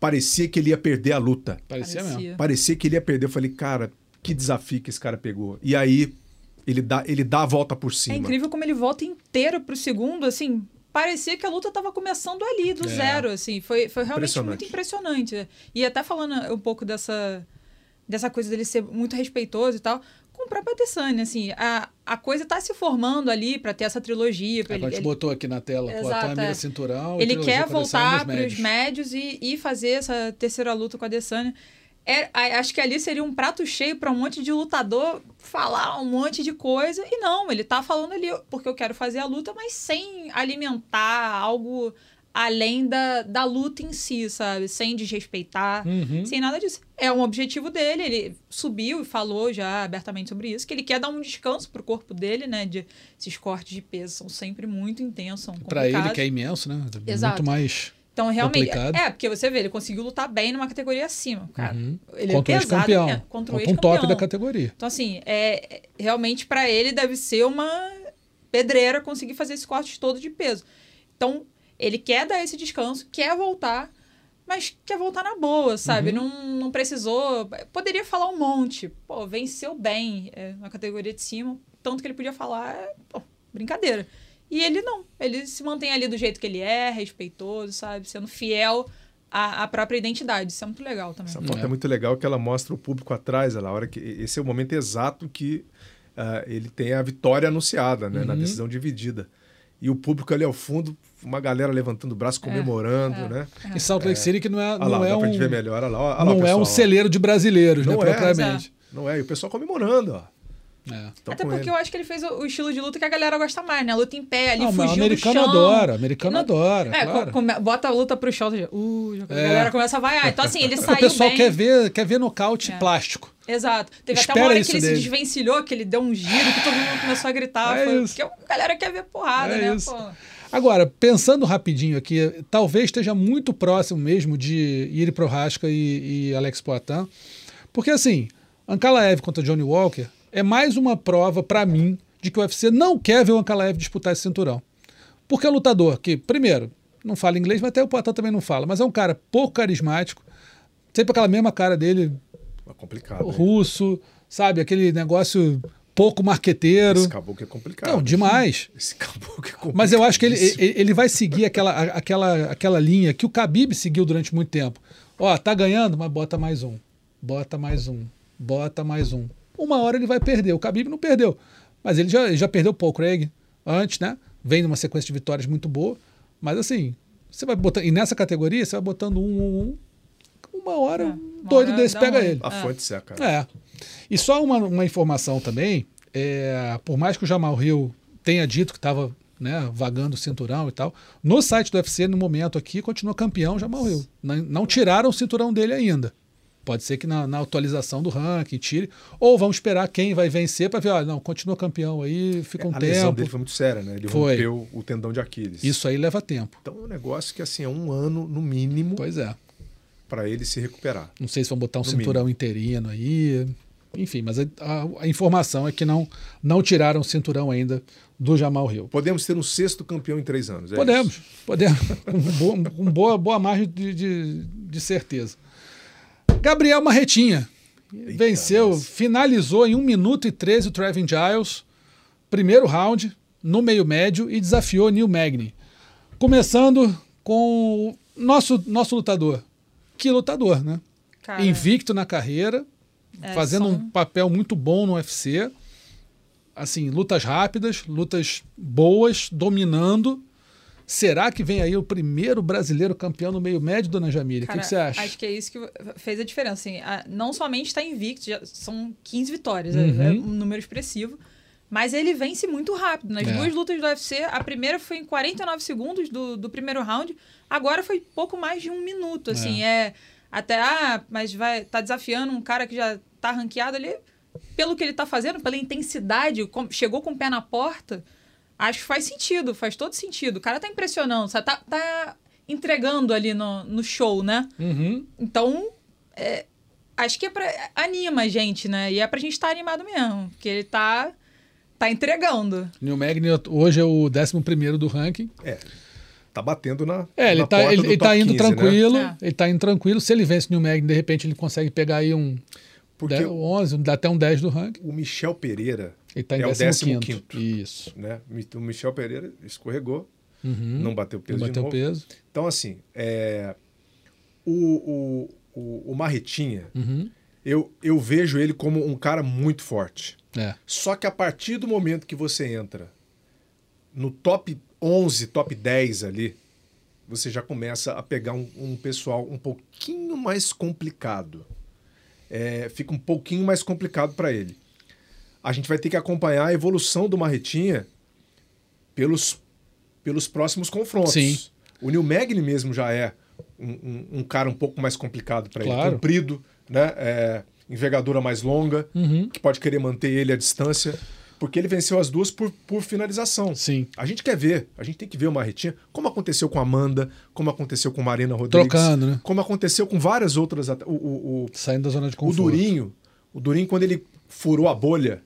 parecia que ele ia perder a luta. Parecia, Parecia. mesmo. Parecia que ele ia perder. Eu falei, cara, que desafio que esse cara pegou. E aí ele dá, ele dá a volta por É cima. incrível como ele volta inteiro pro segundo, assim. Parecia que a luta tava começando ali, do É. zero, assim. Foi, foi realmente Impressionante. muito impressionante. E até falando um pouco dessa, dessa coisa dele ser muito respeitoso e tal, com o próprio Adesanya, assim. A, a coisa tá se formando ali pra ter essa trilogia. A ele, gente ele, botou aqui na tela, pô, Exato, tá mira é. cinturão. ele quer voltar para os médios. médios e, e fazer essa terceira luta com a Adesanya. É, acho que ali seria um prato cheio para um monte de lutador falar um monte de coisa. E não, ele tá falando ali porque eu quero fazer a luta, mas sem alimentar algo além da, da luta em si, sabe? Sem desrespeitar, Uhum. sem nada disso. É um objetivo dele, ele subiu e falou já abertamente sobre isso, que ele quer dar um descanso pro corpo dele, né? De, esses cortes de peso são sempre muito intensos, são Pra ele, complicados. que é imenso, né? Exato. Muito mais. Então, realmente. Complicado. É, porque você vê, ele conseguiu lutar bem numa categoria acima, cara. Uhum. Ele contra é pesado, ex-campeão. né? Contra o um top ex-campeão. da categoria. Então, assim, é, é- realmente para ele deve ser uma pedreira conseguir fazer esse corte todo de peso. Então, ele quer dar esse descanso, quer voltar, mas quer voltar na boa, sabe? Uhum. Não, não precisou. Poderia falar um monte. Pô, venceu bem é, na categoria de cima. Tanto que ele podia falar, é, pô, brincadeira. E ele não. Ele se mantém ali do jeito que ele é, respeitoso, sabe? Sendo fiel à, à própria identidade. Isso é muito legal também. Essa foto é. É. muito legal que ela mostra o público atrás, ela, a hora que esse é o momento exato que ah, ele tem a vitória anunciada, né, na Uhum. decisão dividida. E o público ali ao fundo, uma galera levantando o braço, comemorando, é. né? Em Salt Lake City, que não é, Olha lá, não é dá pra um, gente ver melhor. Olha lá, olha lá não é um celeiro de brasileiros, Não né? é, Propriamente. Não é, e o pessoal comemorando, ó. É. Até com porque ele. eu acho que ele fez o, o estilo de luta que a galera gosta mais, né? A luta em pé, ali Não, o fugiu americano do chão. adora, o americano Não- adora, É, claro. co- come- bota a luta pro chão, uh, a É. galera começa a vaiar. Então, assim, ele o saiu pessoal bem. quer ver, quer ver nocaute É. plástico. Exato. Teve até Espera uma hora que ele dele. se desvencilhou, que ele deu um giro, que todo mundo começou a gritar. É foi- isso. Porque a galera quer ver porrada, É né? isso. Pô. Agora, pensando rapidinho aqui, talvez esteja muito próximo mesmo de Iri Prohaska e, e Alex Poitin, porque assim, Ankalaev contra Johnny Walker é mais uma prova para mim de que o UFC não quer ver o Ankalaev disputar esse cinturão. Porque é um lutador que, primeiro, não fala inglês, mas até o Poitin também não fala, mas é um cara pouco carismático, sempre aquela mesma cara dele, É complicado. hein? russo, sabe? Aquele negócio pouco marqueteiro. Esse caboclo é complicado. Não, demais. Esse caboclo é complicado. Mas eu acho que ele, ele ele vai seguir aquela, aquela, aquela linha que o Khabib seguiu durante muito tempo. Ó, tá ganhando, mas bota mais um. Bota mais um. Bota mais um. Uma hora ele vai perder. O Khabib não perdeu. Mas ele já, ele já perdeu o Craig antes, né? Vem numa sequência de vitórias muito boa. Mas assim, você vai botando. E nessa categoria, você vai botando um, um, um. Uma hora, É, um uma doido hora desse pega um- ele. A fonte seca. É. E só uma, uma informação também, é, por mais que o Jamal Hill tenha dito que estava né, vagando o cinturão e tal, no site do UFC, no momento aqui, continua campeão Jamal Hill. Não, não tiraram o cinturão dele ainda. Pode ser que na, na atualização do ranking tire, ou vamos esperar quem vai vencer para ver, olha, não, continua campeão aí, fica um a lesão tempo. dele foi muito séria, né? Ele Foi. rompeu o tendão de Aquiles. Isso aí leva tempo. Então é um negócio que assim é um ano no mínimo Pois é. para ele se recuperar. Não sei se vão botar um No cinturão interino aí. Enfim, mas a, a- a informação é que não, não tiraram o cinturão ainda do Jamal Hill. Podemos ter um sexto campeão em três anos. é Podemos, isso? podemos. Com, boa, com boa, boa margem de, de, de certeza. Gabriel Marretinha venceu, nossa. finalizou em 1 minuto e 13 o Trevin Giles, primeiro round, no meio médio, e desafiou Neil Magny. Começando com o nosso, nosso lutador. Que lutador, né? Cara, Invicto na carreira, É, fazendo são- um papel muito bom no UFC. Assim, lutas rápidas, lutas boas, dominando. Será que vem aí o primeiro brasileiro campeão no meio médio, dona Jamília? O que, que você acha? Acho que é isso que fez a diferença. Assim, a- não somente está invicto, são 15 vitórias, é- Uhum. é, um número expressivo. Mas ele vence muito rápido. Nas É. duas lutas do UFC, a primeira foi em 49 segundos do, do primeiro round, agora foi pouco mais de um minuto. Assim, é. até, ah, mas vai tá desafiando um cara que já tá ranqueado ali. Pelo que ele tá fazendo, pela intensidade, com- chegou com o pé na porta, acho que faz sentido, faz todo sentido. O cara tá impressionando, sabe? Tá, tá entregando ali no, no show, né? Uhum. Então, é, acho que é pra, anima a gente, né? E é pra gente estar animado mesmo, porque ele tá, tá entregando. Neil Magny hoje é o 11 do ranking. É. Tá batendo na. É, ele na tá, porta ele, do ele tá indo 15, né? tranquilo. É. Ele tá indo tranquilo. Se ele vence o Neil Magny, de repente ele consegue pegar aí um Porque 10, 11, dá até um 10 do ranking. o Michel Pereira Ele tá em é o 15 15 Isso. né? O Michel Pereira escorregou, Uhum. não bateu peso Não de bateu novo. peso. Então, assim, é, o, o, o, o Marretinha, Uhum. eu, eu vejo ele como um cara muito forte. É. Só que a partir do momento que você entra no top 11, top 10 ali, você já começa a pegar um, um pessoal um pouquinho mais complicado. É, fica um pouquinho mais complicado para ele. A gente vai ter que acompanhar a evolução do Marretinha pelos, pelos próximos confrontos. Sim. O Neil Magny mesmo já é um, um- um cara um pouco mais complicado para ele. Claro. Comprido, né? É, envergadura mais longa, Uhum. que pode querer manter ele à distância, porque ele venceu as duas por, por finalização. Sim. A gente quer ver, a gente tem que ver o Marretinha, como aconteceu com a Amanda, como aconteceu com Marina Rodrigues. Trocando, né? Como aconteceu com várias outras. O, o, o, Saindo da zona de o conforto. Durinho, o Durinho, quando ele furou a bolha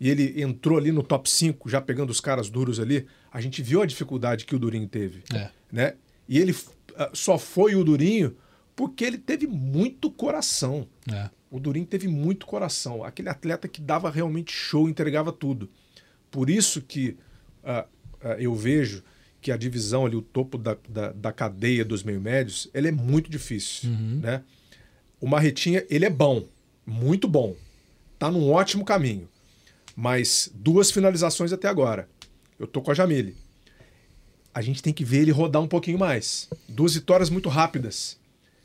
e ele entrou ali no top 5, já pegando os caras duros ali, a gente viu a dificuldade que o Durinho teve. É. Né? E ele ah, só foi o Durinho porque ele teve muito coração. É. O Durinho teve muito coração. Aquele atleta que dava realmente show, entregava tudo. Por isso que ah, ah, eu vejo que a divisão ali, o topo da, da, da cadeia dos meio-médios, ele é muito difícil. Né? O Marretinha, ele é bom, muito bom. Tá num ótimo caminho. Mas duas finalizações até agora. Eu tô com a Jamile. A gente tem que ver ele rodar um pouquinho mais. Duas vitórias muito rápidas.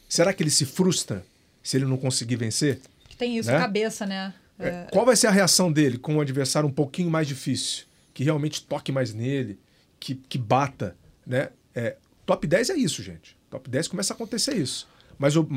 Será que ele se frustra se ele não conseguir vencer? Que tem isso, Né? cabeça, né? É, Qual vai ser a reação dele com um adversário um pouquinho mais difícil? Que realmente toque mais nele, que, que bata, né? É, top 10 é isso, gente. Top 10 começa a acontecer isso. Mas, o,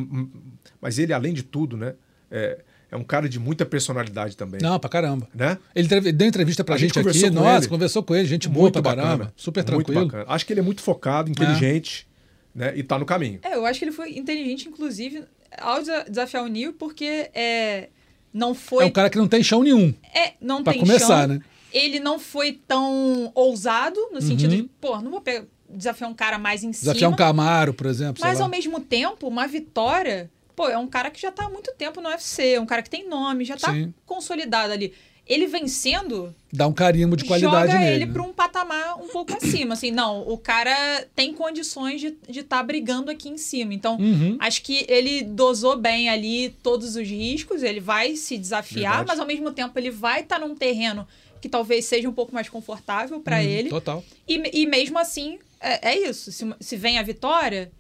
mas ele, além de tudo, né? é, É um cara de muita personalidade também. Não, pra caramba. Né? Ele deu entrevista pra A gente, gente aqui. conversou com Nossa, ele. conversou com ele, gente boa pra caramba. Super muito tranquilo. bacana. Acho que ele é muito focado, inteligente, né? E tá no caminho. É, eu acho que ele foi inteligente, inclusive, ao desa- desafiar o Neil, porque é, não foi. É um cara que não tem chão nenhum. É, não Pra tem começar, chão. né? Ele não foi tão ousado, no sentido Uhum. de, pô, não vou pegar- desafiar um cara mais em Desafiar cima. um Camaro, por exemplo. Mas ao mesmo tempo, uma vitória, pô, é um cara que já tá há muito tempo no UFC, é um cara que tem nome, já tá Sim. consolidado ali. Ele vencendo, Dá um carimbo de qualidade joga nele. ele né? pra um patamar um pouco acima. Assim, não, o cara tem condições de estar tá brigando aqui em cima. Então, Uhum. acho que ele dosou bem ali todos os riscos, ele vai se desafiar, Verdade. mas ao mesmo tempo ele vai estar num terreno que talvez seja um pouco mais confortável para Uhum, ele. Total. E, e mesmo assim, é, é isso. Se, se vem a vitória,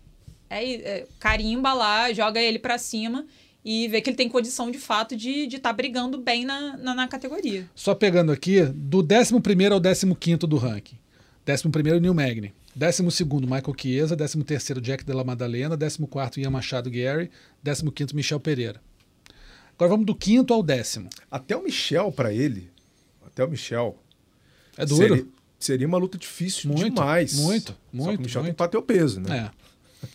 é, é, carimba lá, joga ele pra cima e vê que ele tem condição de fato de estar brigando bem na, na, na categoria. Só pegando aqui, do 11 ao 15 do ranking. 11 Neil Magny. 12 Michael Chiesa. 13 Jack Della Madalena. 14 Ian Machado Gary. 15 Michel Pereira. Agora vamos do quinto ao décimo. Até o Michel, pra ele, até o Michel, É duro? Seria, seria uma luta difícil Muito, demais. muito, Só que muito, o Michel tem muito. que bater o peso, né?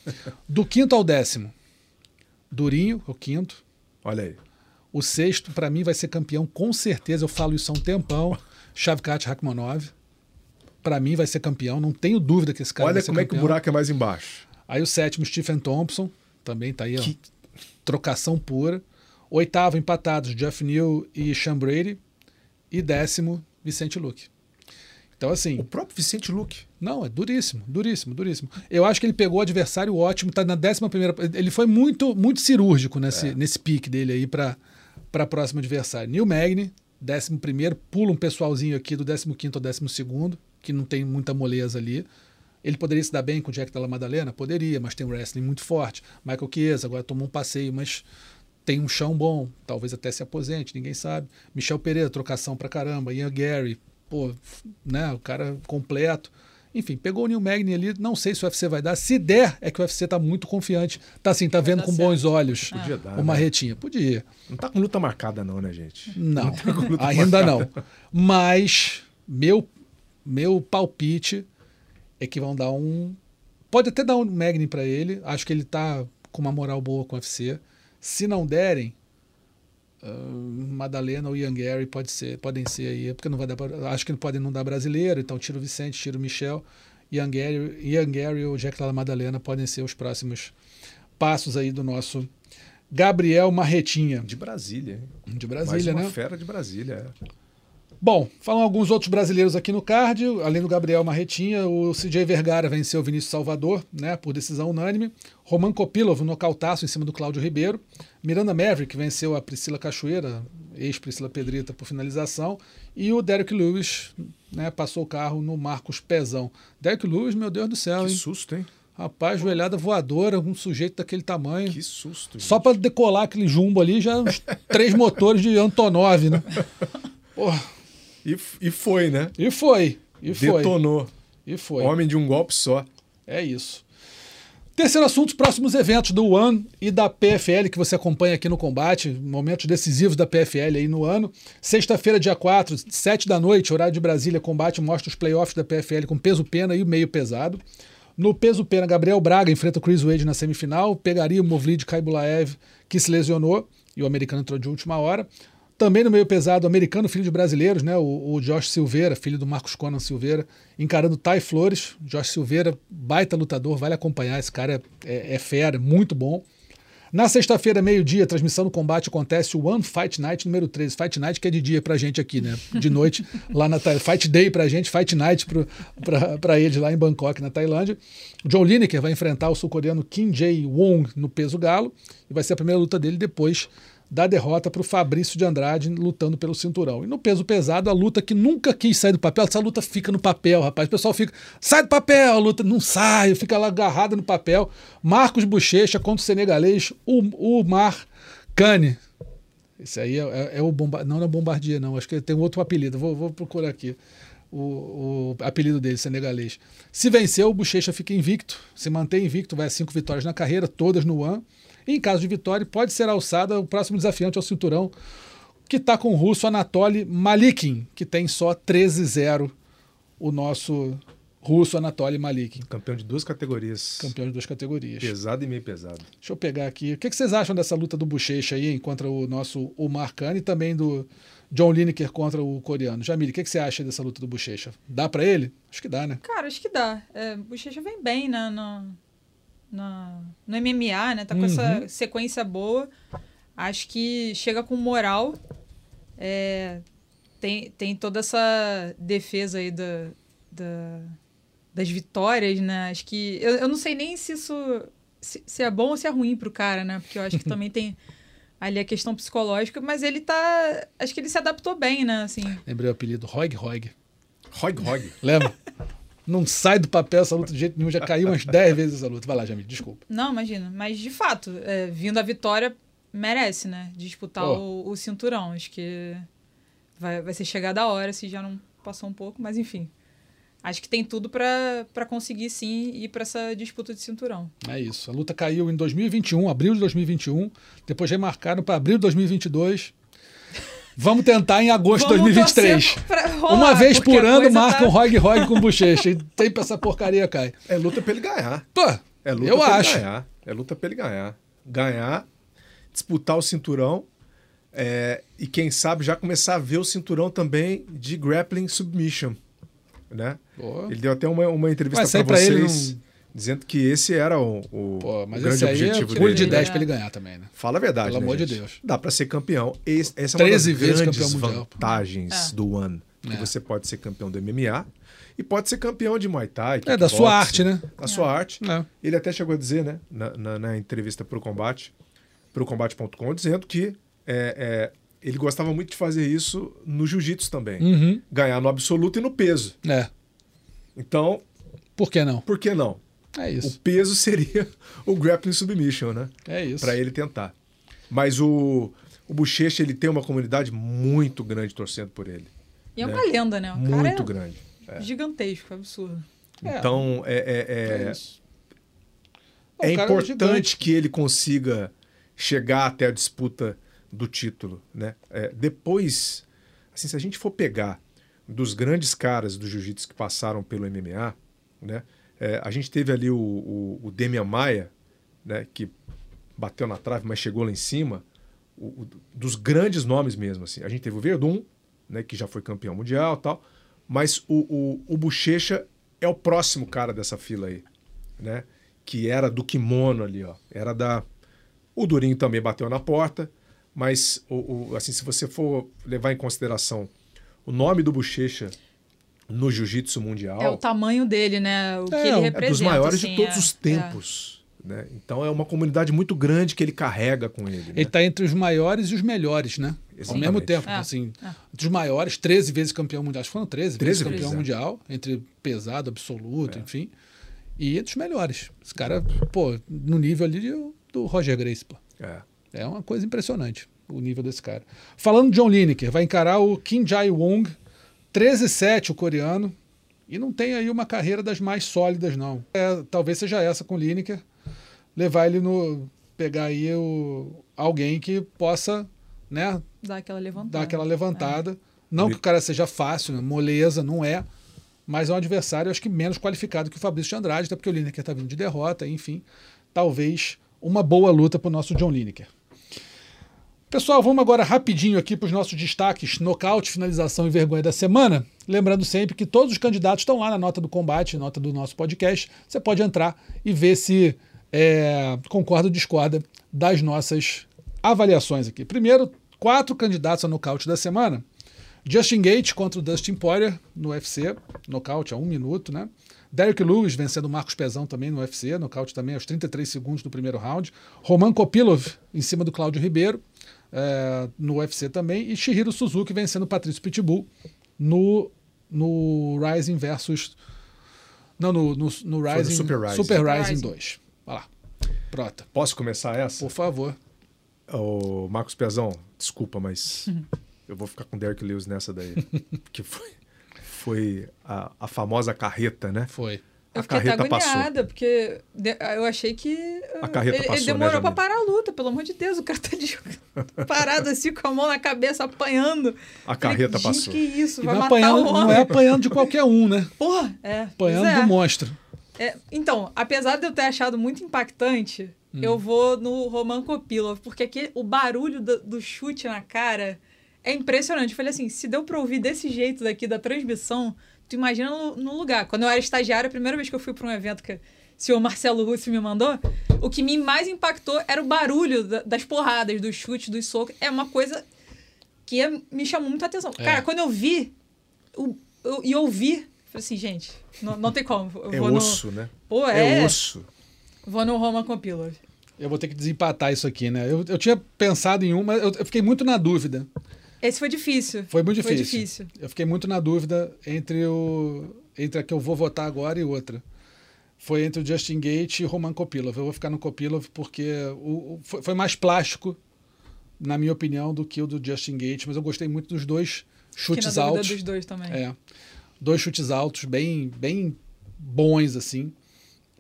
É. Do quinto ao décimo. Durinho, o quinto. Olha aí. O sexto, pra mim, vai ser campeão, com certeza. Eu falo isso há um tempão. Shavkat Rakhmonov. Pra mim, vai ser campeão. Não tenho dúvida que esse cara Olha vai ser como é que o campeão. buraco é mais embaixo. Aí o sétimo, Stephen Thompson. Também tá aí, ó. Que- Trocação pura. Oitavo, empatados, Jeff Neal e Sean Brady. E décimo, Vicente Luque. Então, assim, O próprio Vicente Luque. não, é duríssimo, duríssimo, duríssimo. Eu acho que ele pegou o adversário ótimo, tá na décima primeira. Ele foi muito, muito cirúrgico É. nesse, nesse pique dele aí para para próximo adversário. Neil Magny, décimo primeiro, pula um pessoalzinho aqui do décimo quinto ao décimo segundo, que não tem muita moleza ali. Ele poderia se dar bem com o Jack Della Madalena? Poderia, mas tem um wrestling muito forte. Michael Chiesa agora tomou um passeio, mas tem um chão bom, talvez até se aposente, ninguém sabe. Michel Pereira, trocação pra caramba. Ian Gary, pô, né, o cara completo. Enfim, pegou o Neil Magny ali, não sei se o UFC vai dar. Se der, é que o UFC tá muito confiante. Tá assim, tá vendo com certo. bons olhos Podia dar, o né? Marretinha. Podia. Não tá com luta marcada, não, né, gente? Não, tá com luta ainda marcada. não. Mas meu, meu palpite é que vão dar um. Pode até dar um Magni para ele. Acho que ele tá com uma moral boa com o UFC. Se não derem, ah, Madalena ou Ian Gary pode ser, podem ser aí, porque não vai dar. pra- Acho que não podem não dar brasileiro, então tira o Vicente, tira o Michel. Ian Gary, Ian Gary ou Jack Lala Madalena podem ser os próximos passos aí do nosso Gabriel Marretinha, De Brasília, hein? de Mais Brasília, uma né? fera de Brasília, é. Bom, falam alguns outros brasileiros aqui no card, além do Gabriel Marretinha, o CJ Vergara venceu o Vinícius Salvador, né, por decisão unânime. Roman Kopilov, nocautaço em cima do Cláudio Ribeiro. Miranda Maverick venceu a Priscila Cachoeira, ex-Priscila Pedrita, por finalização. E o Derek Lewis, né, passou o carro no Marcos Pezão. Derek Lewis, meu Deus do céu, Que hein? susto, hein? Rapaz, joelhada voadora, um sujeito daquele tamanho. Que susto. Só para decolar aquele jumbo ali, já uns três motores de Antonov, né? Porra, E, e foi, né? e foi, e foi. Detonou. E foi. Homem de um golpe só. É isso. Terceiro assunto, os próximos eventos do One e da PFL que você acompanha aqui no combate, momentos decisivos da PFL aí no ano. Sexta-feira, dia 4, 7 da noite, horário de Brasília, combate mostra os playoffs da PFL com peso pena e meio pesado. No peso pena, Gabriel Braga enfrenta o Chris Wade na semifinal, pegaria o Movlid Kaibulaev, que se lesionou, e o americano entrou de última hora. Também no meio pesado, americano filho de brasileiros, né? O, o Josh Silveira, filho do Marcos Conan Silveira, encarando Tai Flores. Josh Silveira, baita lutador, vale acompanhar. Esse cara é, é, é fera, muito bom. Na sexta-feira, meio-dia, transmissão do combate acontece o One Fight Night número 13. Fight Night que é de dia pra gente aqui, né? De noite lá na Tailândia. Fight Day pra gente, Fight Night pro, pra, pra eles lá em Bangkok, na Tailândia. John Lineker vai enfrentar o sul-coreano Kim Jae-wong no peso galo. E vai ser a primeira luta dele depois da derrota para o Fabrício de Andrade lutando pelo cinturão. E no peso pesado, a luta que nunca quis sair do papel, essa luta fica no papel, rapaz. O pessoal fica, sai do papel, a luta não sai, fica lá agarrada no papel. Marcos Bochecha contra o senegalês, o, o Mar Cane. Esse aí é, é- é o bomba, não é Bombardier, não. Acho que tem outro apelido. Vou, vou procurar aqui. O, o apelido dele, senegalês. Se vencer, o Bochecha fica invicto, se mantém invicto, vai a cinco vitórias na carreira, todas no One. E em caso de vitória, pode ser alçada o próximo desafiante ao cinturão, que está com o russo Anatoly Malikin, que tem só 13-0 o nosso russo Anatoly Malikin. Campeão de duas categorias. Campeão de duas categorias. Pesado e meio pesado. Deixa eu pegar aqui. O que, vocês acham dessa luta do Bochecha aí contra o nosso Omar Khan e também do John Lineker contra o coreano? Jamile, o que, você acha dessa luta do Bochecha? Dá para ele? Acho que dá, né? Cara, acho que dá. É, o Bochecha vem bem né, no, no, no MMA, né? Tá com Uhum. essa sequência boa. Acho que chega com moral. É, tem, tem toda essa defesa aí da, da- das vitórias, né? Acho que. Eu, eu não sei nem se isso. Se, se é bom ou se é ruim pro cara, né? Porque eu acho que também tem ali a questão psicológica, mas ele tá. Acho que ele se adaptou bem, né? Assim. Lembrei o apelido Roig Roig. Rog Rog. Lembra? Não sai do papel essa luta de jeito nenhum, já caiu umas 10 vezes essa luta. Vai lá, Jamile, desculpa. Não, imagina. Mas, de fato, é, vindo a vitória, merece, né? Disputar Pô. o, o cinturão. Acho que vai, vai ser chegada a hora, se já não passou um pouco. Mas, enfim. Acho que tem tudo pra conseguir, sim, ir pra essa disputa de cinturão. É isso. A luta caiu em 2021, abril de 2021. Depois remarcaram para abril de 2022. Vamos tentar em agosto de Vamos 2023. torcer pra rolar, Uma vez por ano coisa marca tá- um Roig Roig com bochecha. E tem pra essa porcaria cai. É luta pra ele ganhar. Pô, É luta eu pra acho. ele ganhar. É luta pra ele ganhar. Ganhar, disputar o cinturão é, e quem sabe já começar a ver o cinturão também de grappling submission, né? Ele deu até uma, uma entrevista para pra ele vocês não- dizendo que esse era o, o- Pô, o mas grande esse aí é objetivo orgulho dele. de né? 10 pra ele ganhar também, né? Fala a verdade, Pelo né, amor de gente? Deus. Dá pra ser campeão. Esse- essa é uma 13 das vezes grandes vantagens É. do One. Que É. você pode ser campeão do MMA e pode ser campeão de Muay Thai. É, da sua arte, né? Da sua arte. É. Ele até chegou a dizer, né, na, na, na entrevista pro Combate, pro Combate.com, dizendo que é, é, ele gostava muito de fazer isso no jiu-jitsu também. Uhum. Ganhar no absoluto e no peso. É. Então, Por que não? por que não? É O isso. peso seria o grappling submission, né? É isso. Pra ele tentar. Mas o, o Bochecha, ele tem uma comunidade muito grande torcendo por ele. E é Né? uma lenda, né? O muito cara é grande. É. gigantesco, absurdo. É. Então, é, é, é- É é O importante que ele consiga chegar até a disputa do título, né? É, depois, assim, se a gente for pegar dos grandes caras do jiu-jitsu que passaram pelo MMA, né? É, a gente teve ali o, o, o Demian Maia, né? Que bateu na trave, mas chegou lá em cima. O- o- dos grandes nomes mesmo, assim. A gente teve o Verdun, né? Que já foi campeão mundial tal. Mas o, o, o Bochecha é o próximo cara dessa fila aí, né? Que era do kimono ali, ó. Era da. O Durinho também bateu na porta, mas o, o- assim, se você for levar em consideração o nome do Bochecha no jiu-jitsu mundial, É o tamanho dele, né? O que É, ele é representa. é dos maiores assim, de todos é- os tempos. Né? Então é uma comunidade muito grande que ele carrega com ele. né? Ele está entre os maiores e os melhores, né? Ao Exatamente. mesmo tempo, É, assim, é. entre os maiores, 13 vezes campeão mundial. Acho que foram 13, 13 vezes campeão vezes, é. mundial, entre pesado, absoluto, enfim. E entre os melhores. Esse cara, pô, no nível ali do Roger Grace, pô. É. É uma coisa impressionante o nível desse cara. Falando de John Lineker, vai encarar o Kim Jae-wong, 13-7 o coreano, e não tem aí uma carreira das mais sólidas, não. É, talvez seja essa com o Lineker, levar ele no... pegar aí o, alguém que possa, né, Dá aquela levantada. dar aquela levantada. Não que o cara seja fácil, né, moleza, não é, mas é um adversário, acho que menos qualificado que o Fabrício de Andrade, até porque o Lineker está vindo de derrota, enfim. Talvez uma boa luta para o nosso John Lineker. Pessoal, vamos agora rapidinho aqui para os nossos destaques, nocaute, finalização e vergonha da semana. Lembrando sempre que todos os candidatos estão lá na nota do combate, nota do nosso podcast. Você pode entrar e ver se é, concorda ou discorda das nossas avaliações aqui. Primeiro, quatro candidatos a nocaute da semana. Justin Gate contra o Dustin Poirier no UFC, nocaute a um minuto, né? Derek Lewis vencendo o Marcos Pezão também no UFC, nocaute também aos 33 segundos do primeiro round. Roman Kopilov em cima do Cláudio Ribeiro é, no UFC também. E Shihiro Suzuki vencendo o Patrício Pitbull no, no Rising versus. Não, no, no, no no Rising. Super Rising. Super Rising Rising. 2. Vai lá. Pronto. Posso começar essa? Por favor. Ô, Marcos Pezão, desculpa, mas eu vou ficar com o Derek Lewis nessa daí. que foi, foi a, a famosa carreta, né? Foi. Eu A fiquei até carreta passou. agoniada, porque de- eu achei que. A carreta ele, passou, ele né, demorou pra Jamile? parar a luta. pelo amor de Deus, o cara tá de... parado assim com a mão na cabeça, apanhando. A carreta Falei, passou. Gente, que isso, E vai não, matar apanhando, o não homem. é apanhando de qualquer um, né? Porra, é. Apanhando é. do monstro. É, então, apesar de eu ter achado muito impactante, Hum. eu vou no Roman Kopilov, porque aquele, o barulho do, do chute na cara é impressionante. Eu falei assim, se deu pra ouvir desse jeito daqui da transmissão, tu imagina no, no lugar. Quando eu era estagiária, a primeira vez que eu fui pra um evento que o senhor Marcelo Russo me mandou, o que me mais impactou era o barulho da- das porradas, dos chutes, dos socos. É uma coisa que é- me chamou muita atenção. É. Cara, quando eu vi e ouvi, eu falei assim, gente, não, não tem como. Eu É vou no- osso, né? Pô, É é. osso. Vou no Roma Compilov. Eu vou ter que desempatar isso aqui, né? Eu, eu tinha pensado em um, mas eu, eu fiquei muito na dúvida. Esse foi difícil. Foi muito difícil. Foi difícil. Eu fiquei muito na dúvida entre o entre a que eu vou votar agora e outra. Foi entre o Justin Gate e o Roman Kopilov. Eu vou ficar no Kopilov porque o, o- foi, foi mais plástico, na minha opinião, do que o do Justin Gate, mas eu gostei muito dos dois chutes na altos. dos dois também. É. Dois chutes altos, bem, bem bons, assim.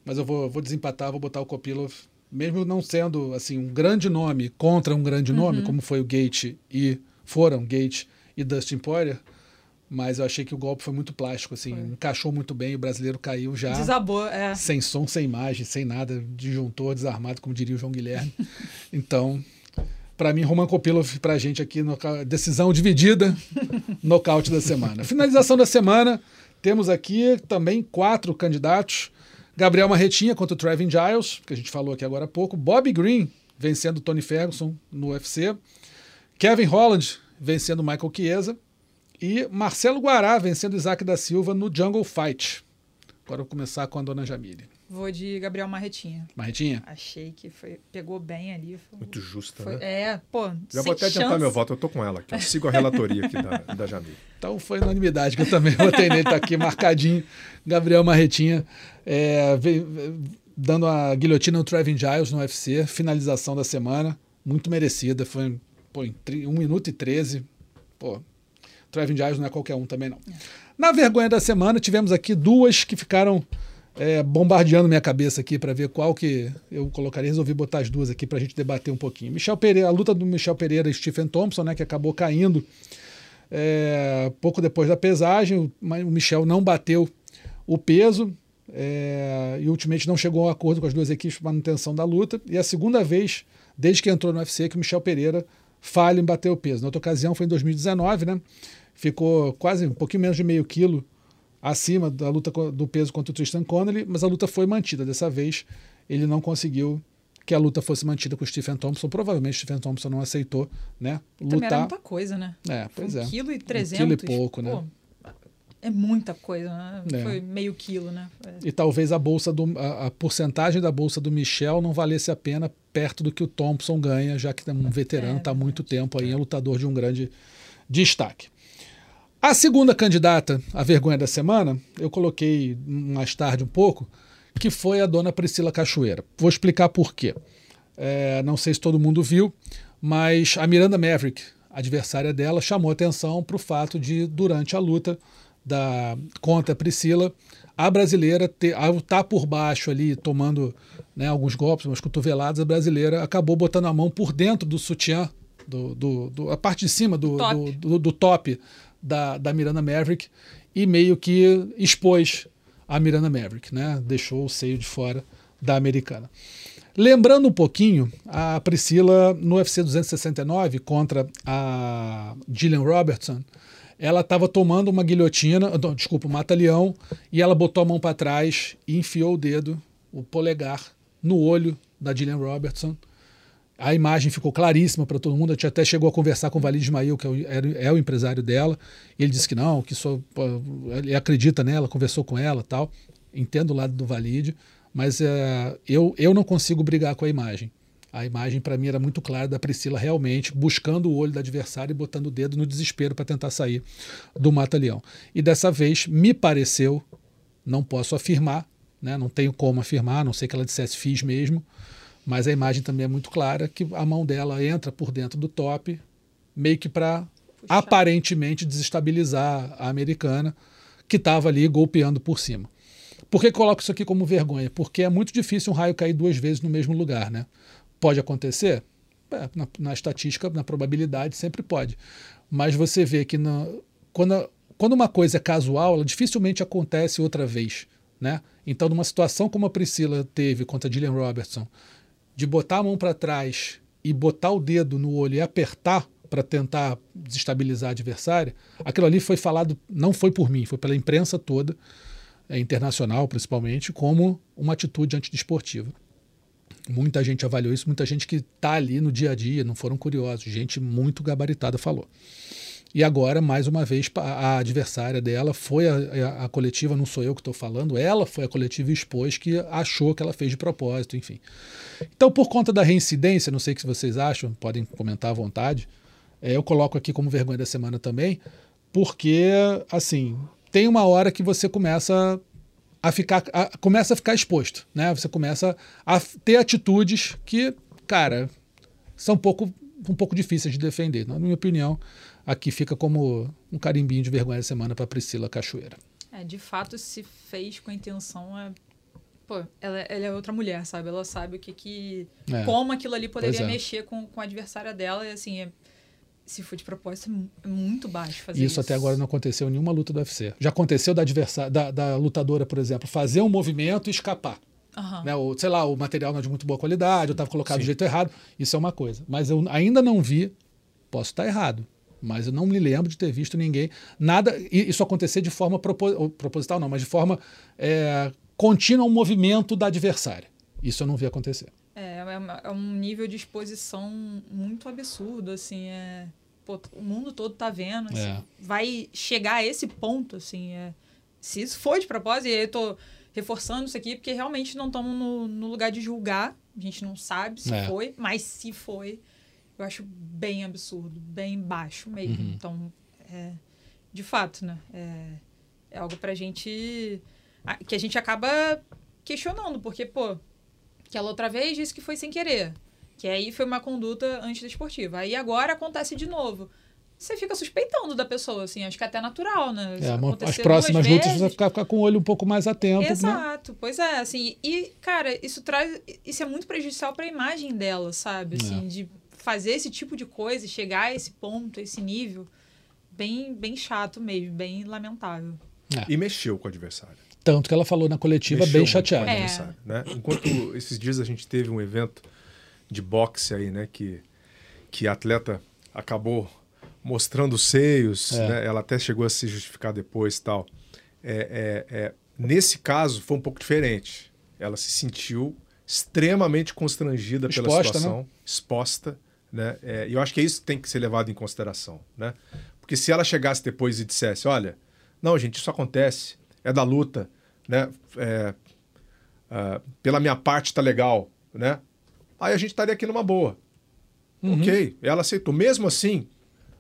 Mas eu vou, vou desempatar, vou botar o Kopilov. Mesmo não sendo assim um grande nome contra um grande Uhum. nome, como foi o Gate e foram Gate e Dustin Poirier, mas eu achei que o golpe foi muito plástico, assim, Foi. encaixou muito bem, o brasileiro caiu já Desabou, é. sem som, sem imagem, sem nada, disjuntor, desarmado, como diria o João Guilherme. Então, para mim, Roman Kopilov, pra gente aqui, noca- decisão dividida, nocaute da semana. Finalização da semana, temos aqui também quatro candidatos. Gabriel Marretinha contra o Trevin Giles, que a gente falou aqui agora há pouco. Bob Green vencendo o Tony Ferguson no UFC. Kevin Holland vencendo o Michael Chiesa. E Marcelo Guará vencendo o Isaac da Silva no Jungle Fight. Agora eu vou começar com a dona Jamile. Vou de Gabriel Marretinha. Marretinha? Achei que foi, pegou bem ali. Foi, Muito justa, foi- né? é, pô. Já vou até adiantar chance. meu voto, eu tô com ela aqui. Eu sigo a relatoria aqui da, da Jamil. Então foi unanimidade que eu também votei nele, tá aqui marcadinho. Gabriel Marretinha é, dando a guilhotina no Trevin Giles no UFC, finalização da semana, muito merecida. Foi pô, em 1 minuto e 13. Pô, Trevin Giles não é qualquer um também não. Na vergonha da semana, tivemos aqui duas que ficaram é, bombardeando minha cabeça aqui para ver qual que eu colocaria. Resolvi botar as duas aqui para a gente debater um pouquinho. Michel Pereira, a luta do Michel Pereira e Stephen Thompson, né, que acabou caindo é, pouco depois da pesagem, mas o Michel não bateu o peso é, e ultimamente não chegou a um acordo com as duas equipes para manutenção da luta. E é a segunda vez, desde que entrou no UFC, que o Michel Pereira falha em bater o peso. Na outra ocasião foi em 2019, né? Ficou quase um pouquinho menos de meio quilo acima da luta do peso contra o Tristan Connolly, mas a luta foi mantida. Dessa vez ele não conseguiu que a luta fosse mantida com o Stephen Thompson. Provavelmente o Stephen Thompson não aceitou, né? Também era Lutar. muita coisa, né? É, pois um é. quilo e Um trezentos. quilo e pouco, né? É muita coisa, né? É. Foi meio quilo, né? É. E talvez a bolsa do a, a porcentagem da bolsa do Michel não valesse a pena perto do que o Thompson ganha, já que é um veterano, É, está há muito tempo aí, é lutador de um grande destaque. A segunda candidata à vergonha da semana, eu coloquei mais tarde um pouco, que foi a dona Priscila Cachoeira. Vou explicar por quê. É, não sei se todo mundo viu, mas a Miranda Maverick, adversária dela, chamou atenção para o fato de, durante a luta da contra a Priscila, a brasileira, ao estar por baixo ali, tomando né, alguns golpes, umas cotoveladas, a brasileira acabou botando a mão por dentro do sutiã, do, do, do- a parte de cima do, Top. do, do, do top da, da Miranda Maverick e meio que expôs a Miranda Maverick, né? Deixou o seio de fora da americana. Lembrando um pouquinho, a Priscila no UFC 269 contra a Gillian Robertson, ela estava tomando uma guilhotina, não, desculpa, um mata-leão, e ela botou a mão para trás e enfiou o dedo, o polegar, no olho da Gillian Robertson. A imagem ficou claríssima para todo mundo. A gente até chegou a conversar com o Valide Ismail, que é o, é o empresário dela. Ele disse que não, que só, ele acredita nela, conversou com ela tal. Entendo o lado do Valide, mas é, eu, eu não consigo brigar com a imagem. A imagem, para mim, era muito clara da Priscila realmente buscando o olho do adversário e botando o dedo no desespero para tentar sair do mata-leão. E dessa vez, me pareceu, não posso afirmar, né, não tenho como afirmar, não sei que ela dissesse fiz mesmo, mas a imagem também é muito clara que a mão dela entra por dentro do top, meio que para aparentemente desestabilizar a americana, que estava ali golpeando por cima. Por que coloco isso aqui como vergonha? Porque é muito difícil um raio cair duas vezes no mesmo lugar, né? Pode acontecer? é, na, na, estatística, na probabilidade, sempre pode. Mas você vê que na, quando, quando uma coisa é casual, ela dificilmente acontece outra vez. Né? Então, numa situação como a Priscila teve contra a Gillian Robertson, de botar a mão para trás e botar o dedo no olho e apertar para tentar desestabilizar a adversária, aquilo ali foi falado, não foi por mim, foi pela imprensa toda, é, internacional principalmente, como uma atitude antidesportiva. Muita gente avaliou isso, muita gente que está ali no dia a dia, não foram curiosos, gente muito gabaritada falou. E agora, mais uma vez, a adversária dela foi a, a coletiva, não sou eu que estou falando, ela foi a coletiva e expôs que achou que ela fez de propósito, enfim. Então, por conta da reincidência, não sei o que vocês acham, podem comentar à vontade, é, eu coloco aqui como vergonha da semana também, porque, assim, tem uma hora que você começa a ficar, a, começa a ficar exposto, né? Você começa a ter atitudes que, cara, são um pouco, um pouco difíceis de defender. Na minha opinião, aqui fica como um carimbinho de vergonha da semana para Priscila Cachoeira. É, de fato, se fez com a intenção é pô, ela, ela, é outra mulher, sabe? Ela sabe o que que. É. Como aquilo ali poderia é. mexer com, com a adversária dela. E assim, é, se for de propósito, é muito baixo fazer isso. Isso até agora não aconteceu em nenhuma luta do UFC. Já aconteceu da, adversária, da, da lutadora, por exemplo, fazer um movimento e escapar. Uhum. Né? Ou, sei lá, o material não é de muito boa qualidade, eu estava colocado Sim. do jeito errado. Isso é uma coisa. Mas eu ainda não vi, posso estar errado, mas eu não me lembro de ter visto ninguém. Nada. Isso acontecer de forma proposital, não, mas de forma é, contínua um movimento da adversária. Isso eu não vi acontecer. É, é, é um nível de exposição muito absurdo, assim, é, pô, o mundo todo tá vendo, assim, é. vai chegar a esse ponto, assim, é, se isso foi de propósito, e eu tô reforçando isso aqui, porque realmente não estamos no, no, lugar de julgar, a gente não sabe se é. foi, mas se foi, eu acho bem absurdo, bem baixo mesmo, uhum. então, é, de fato, né, é, é algo pra gente, que a gente acaba questionando, porque, pô, que ela outra vez disse que foi sem querer. Que aí foi uma conduta antidesportiva. Aí agora acontece de novo. Você fica suspeitando da pessoa, assim, acho que é até natural, né? É, as próximas lutas você vai ficar, ficar, com o olho um pouco mais atento. Né? Exato, né? pois é, assim, e, cara, isso traz. Isso é muito prejudicial para a imagem dela, sabe? Assim, é. de fazer esse tipo de coisa, chegar a esse ponto, a esse nível, bem, bem chato mesmo, bem lamentável. É. E mexeu com o adversário. Tanto que ela falou na coletiva Mexeu bem chateada. É. Né? Enquanto esses dias a gente teve um evento de boxe aí, né? Que, que a atleta acabou mostrando os seios, é. né? ela até chegou a se justificar depois tal. É, é, é, nesse caso foi um pouco diferente. Ela se sentiu extremamente constrangida exposta, pela situação, né? exposta. Né? É, e eu acho que é isso que tem que ser levado em consideração. Né? Porque se ela chegasse depois e dissesse: olha, não, gente, isso acontece, é da luta, né? É, uh, pela minha parte tá legal, né? Aí a gente estaria aqui numa boa. Uhum. Ok, ela aceitou. Mesmo assim,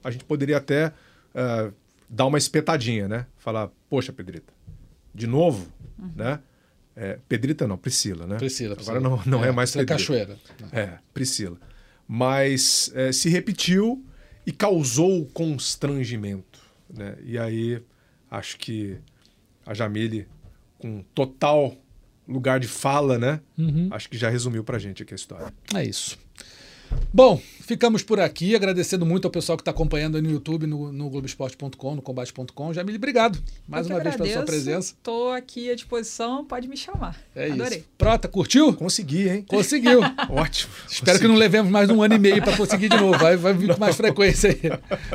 a gente poderia até uh, dar uma espetadinha, né? Falar, poxa, Pedrita, de novo, uhum. né? É, Pedrita não, Priscila, né? Priscila, Priscila. Agora não, não é, é mais Pedrita. Cachoeira. É, Priscila. Mas é, se repetiu e causou constrangimento, né? E aí acho que a Jamile com total lugar de fala, né? Uhum. Acho que já resumiu pra gente aqui a história. É isso. Bom, ficamos por aqui, agradecendo muito ao pessoal que está acompanhando no YouTube, no, no Globoesporte.com, no Combate.com. Jamile, obrigado mais uma agradeço. vez pela sua presença. Estou aqui à disposição, pode me chamar. É Adorei. isso. Prota, curtiu? Consegui, hein? Conseguiu. Ótimo. Espero Consegui. que não levemos mais um ano e meio para conseguir de novo. Vai, vai vir com mais frequência aí.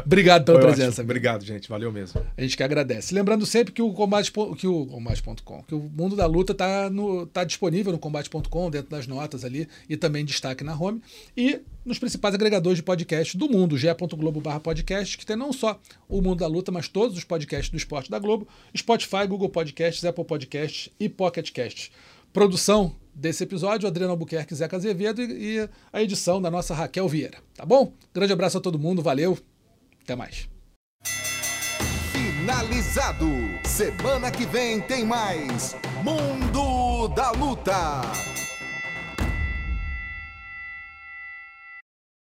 Obrigado pela Foi presença. Ótimo. Obrigado, gente. Valeu mesmo. A gente que agradece. Lembrando sempre que o Combate, que o Combate.com, que o Mundo da Luta está tá disponível no Combate.com, dentro das notas ali, e também destaque na home. E nos principais agregadores de podcast do mundo, ge.globo podcast, que tem não só o Mundo da Luta, mas todos os podcasts do esporte da Globo, Spotify, Google Podcasts, Apple Podcasts e Pocket Casts. Produção desse episódio, Adriano Albuquerque, Zeca Azevedo e a edição da nossa Raquel Vieira. Tá bom? Grande abraço a todo mundo, valeu, até mais. Finalizado. Semana que vem tem mais Mundo da Luta.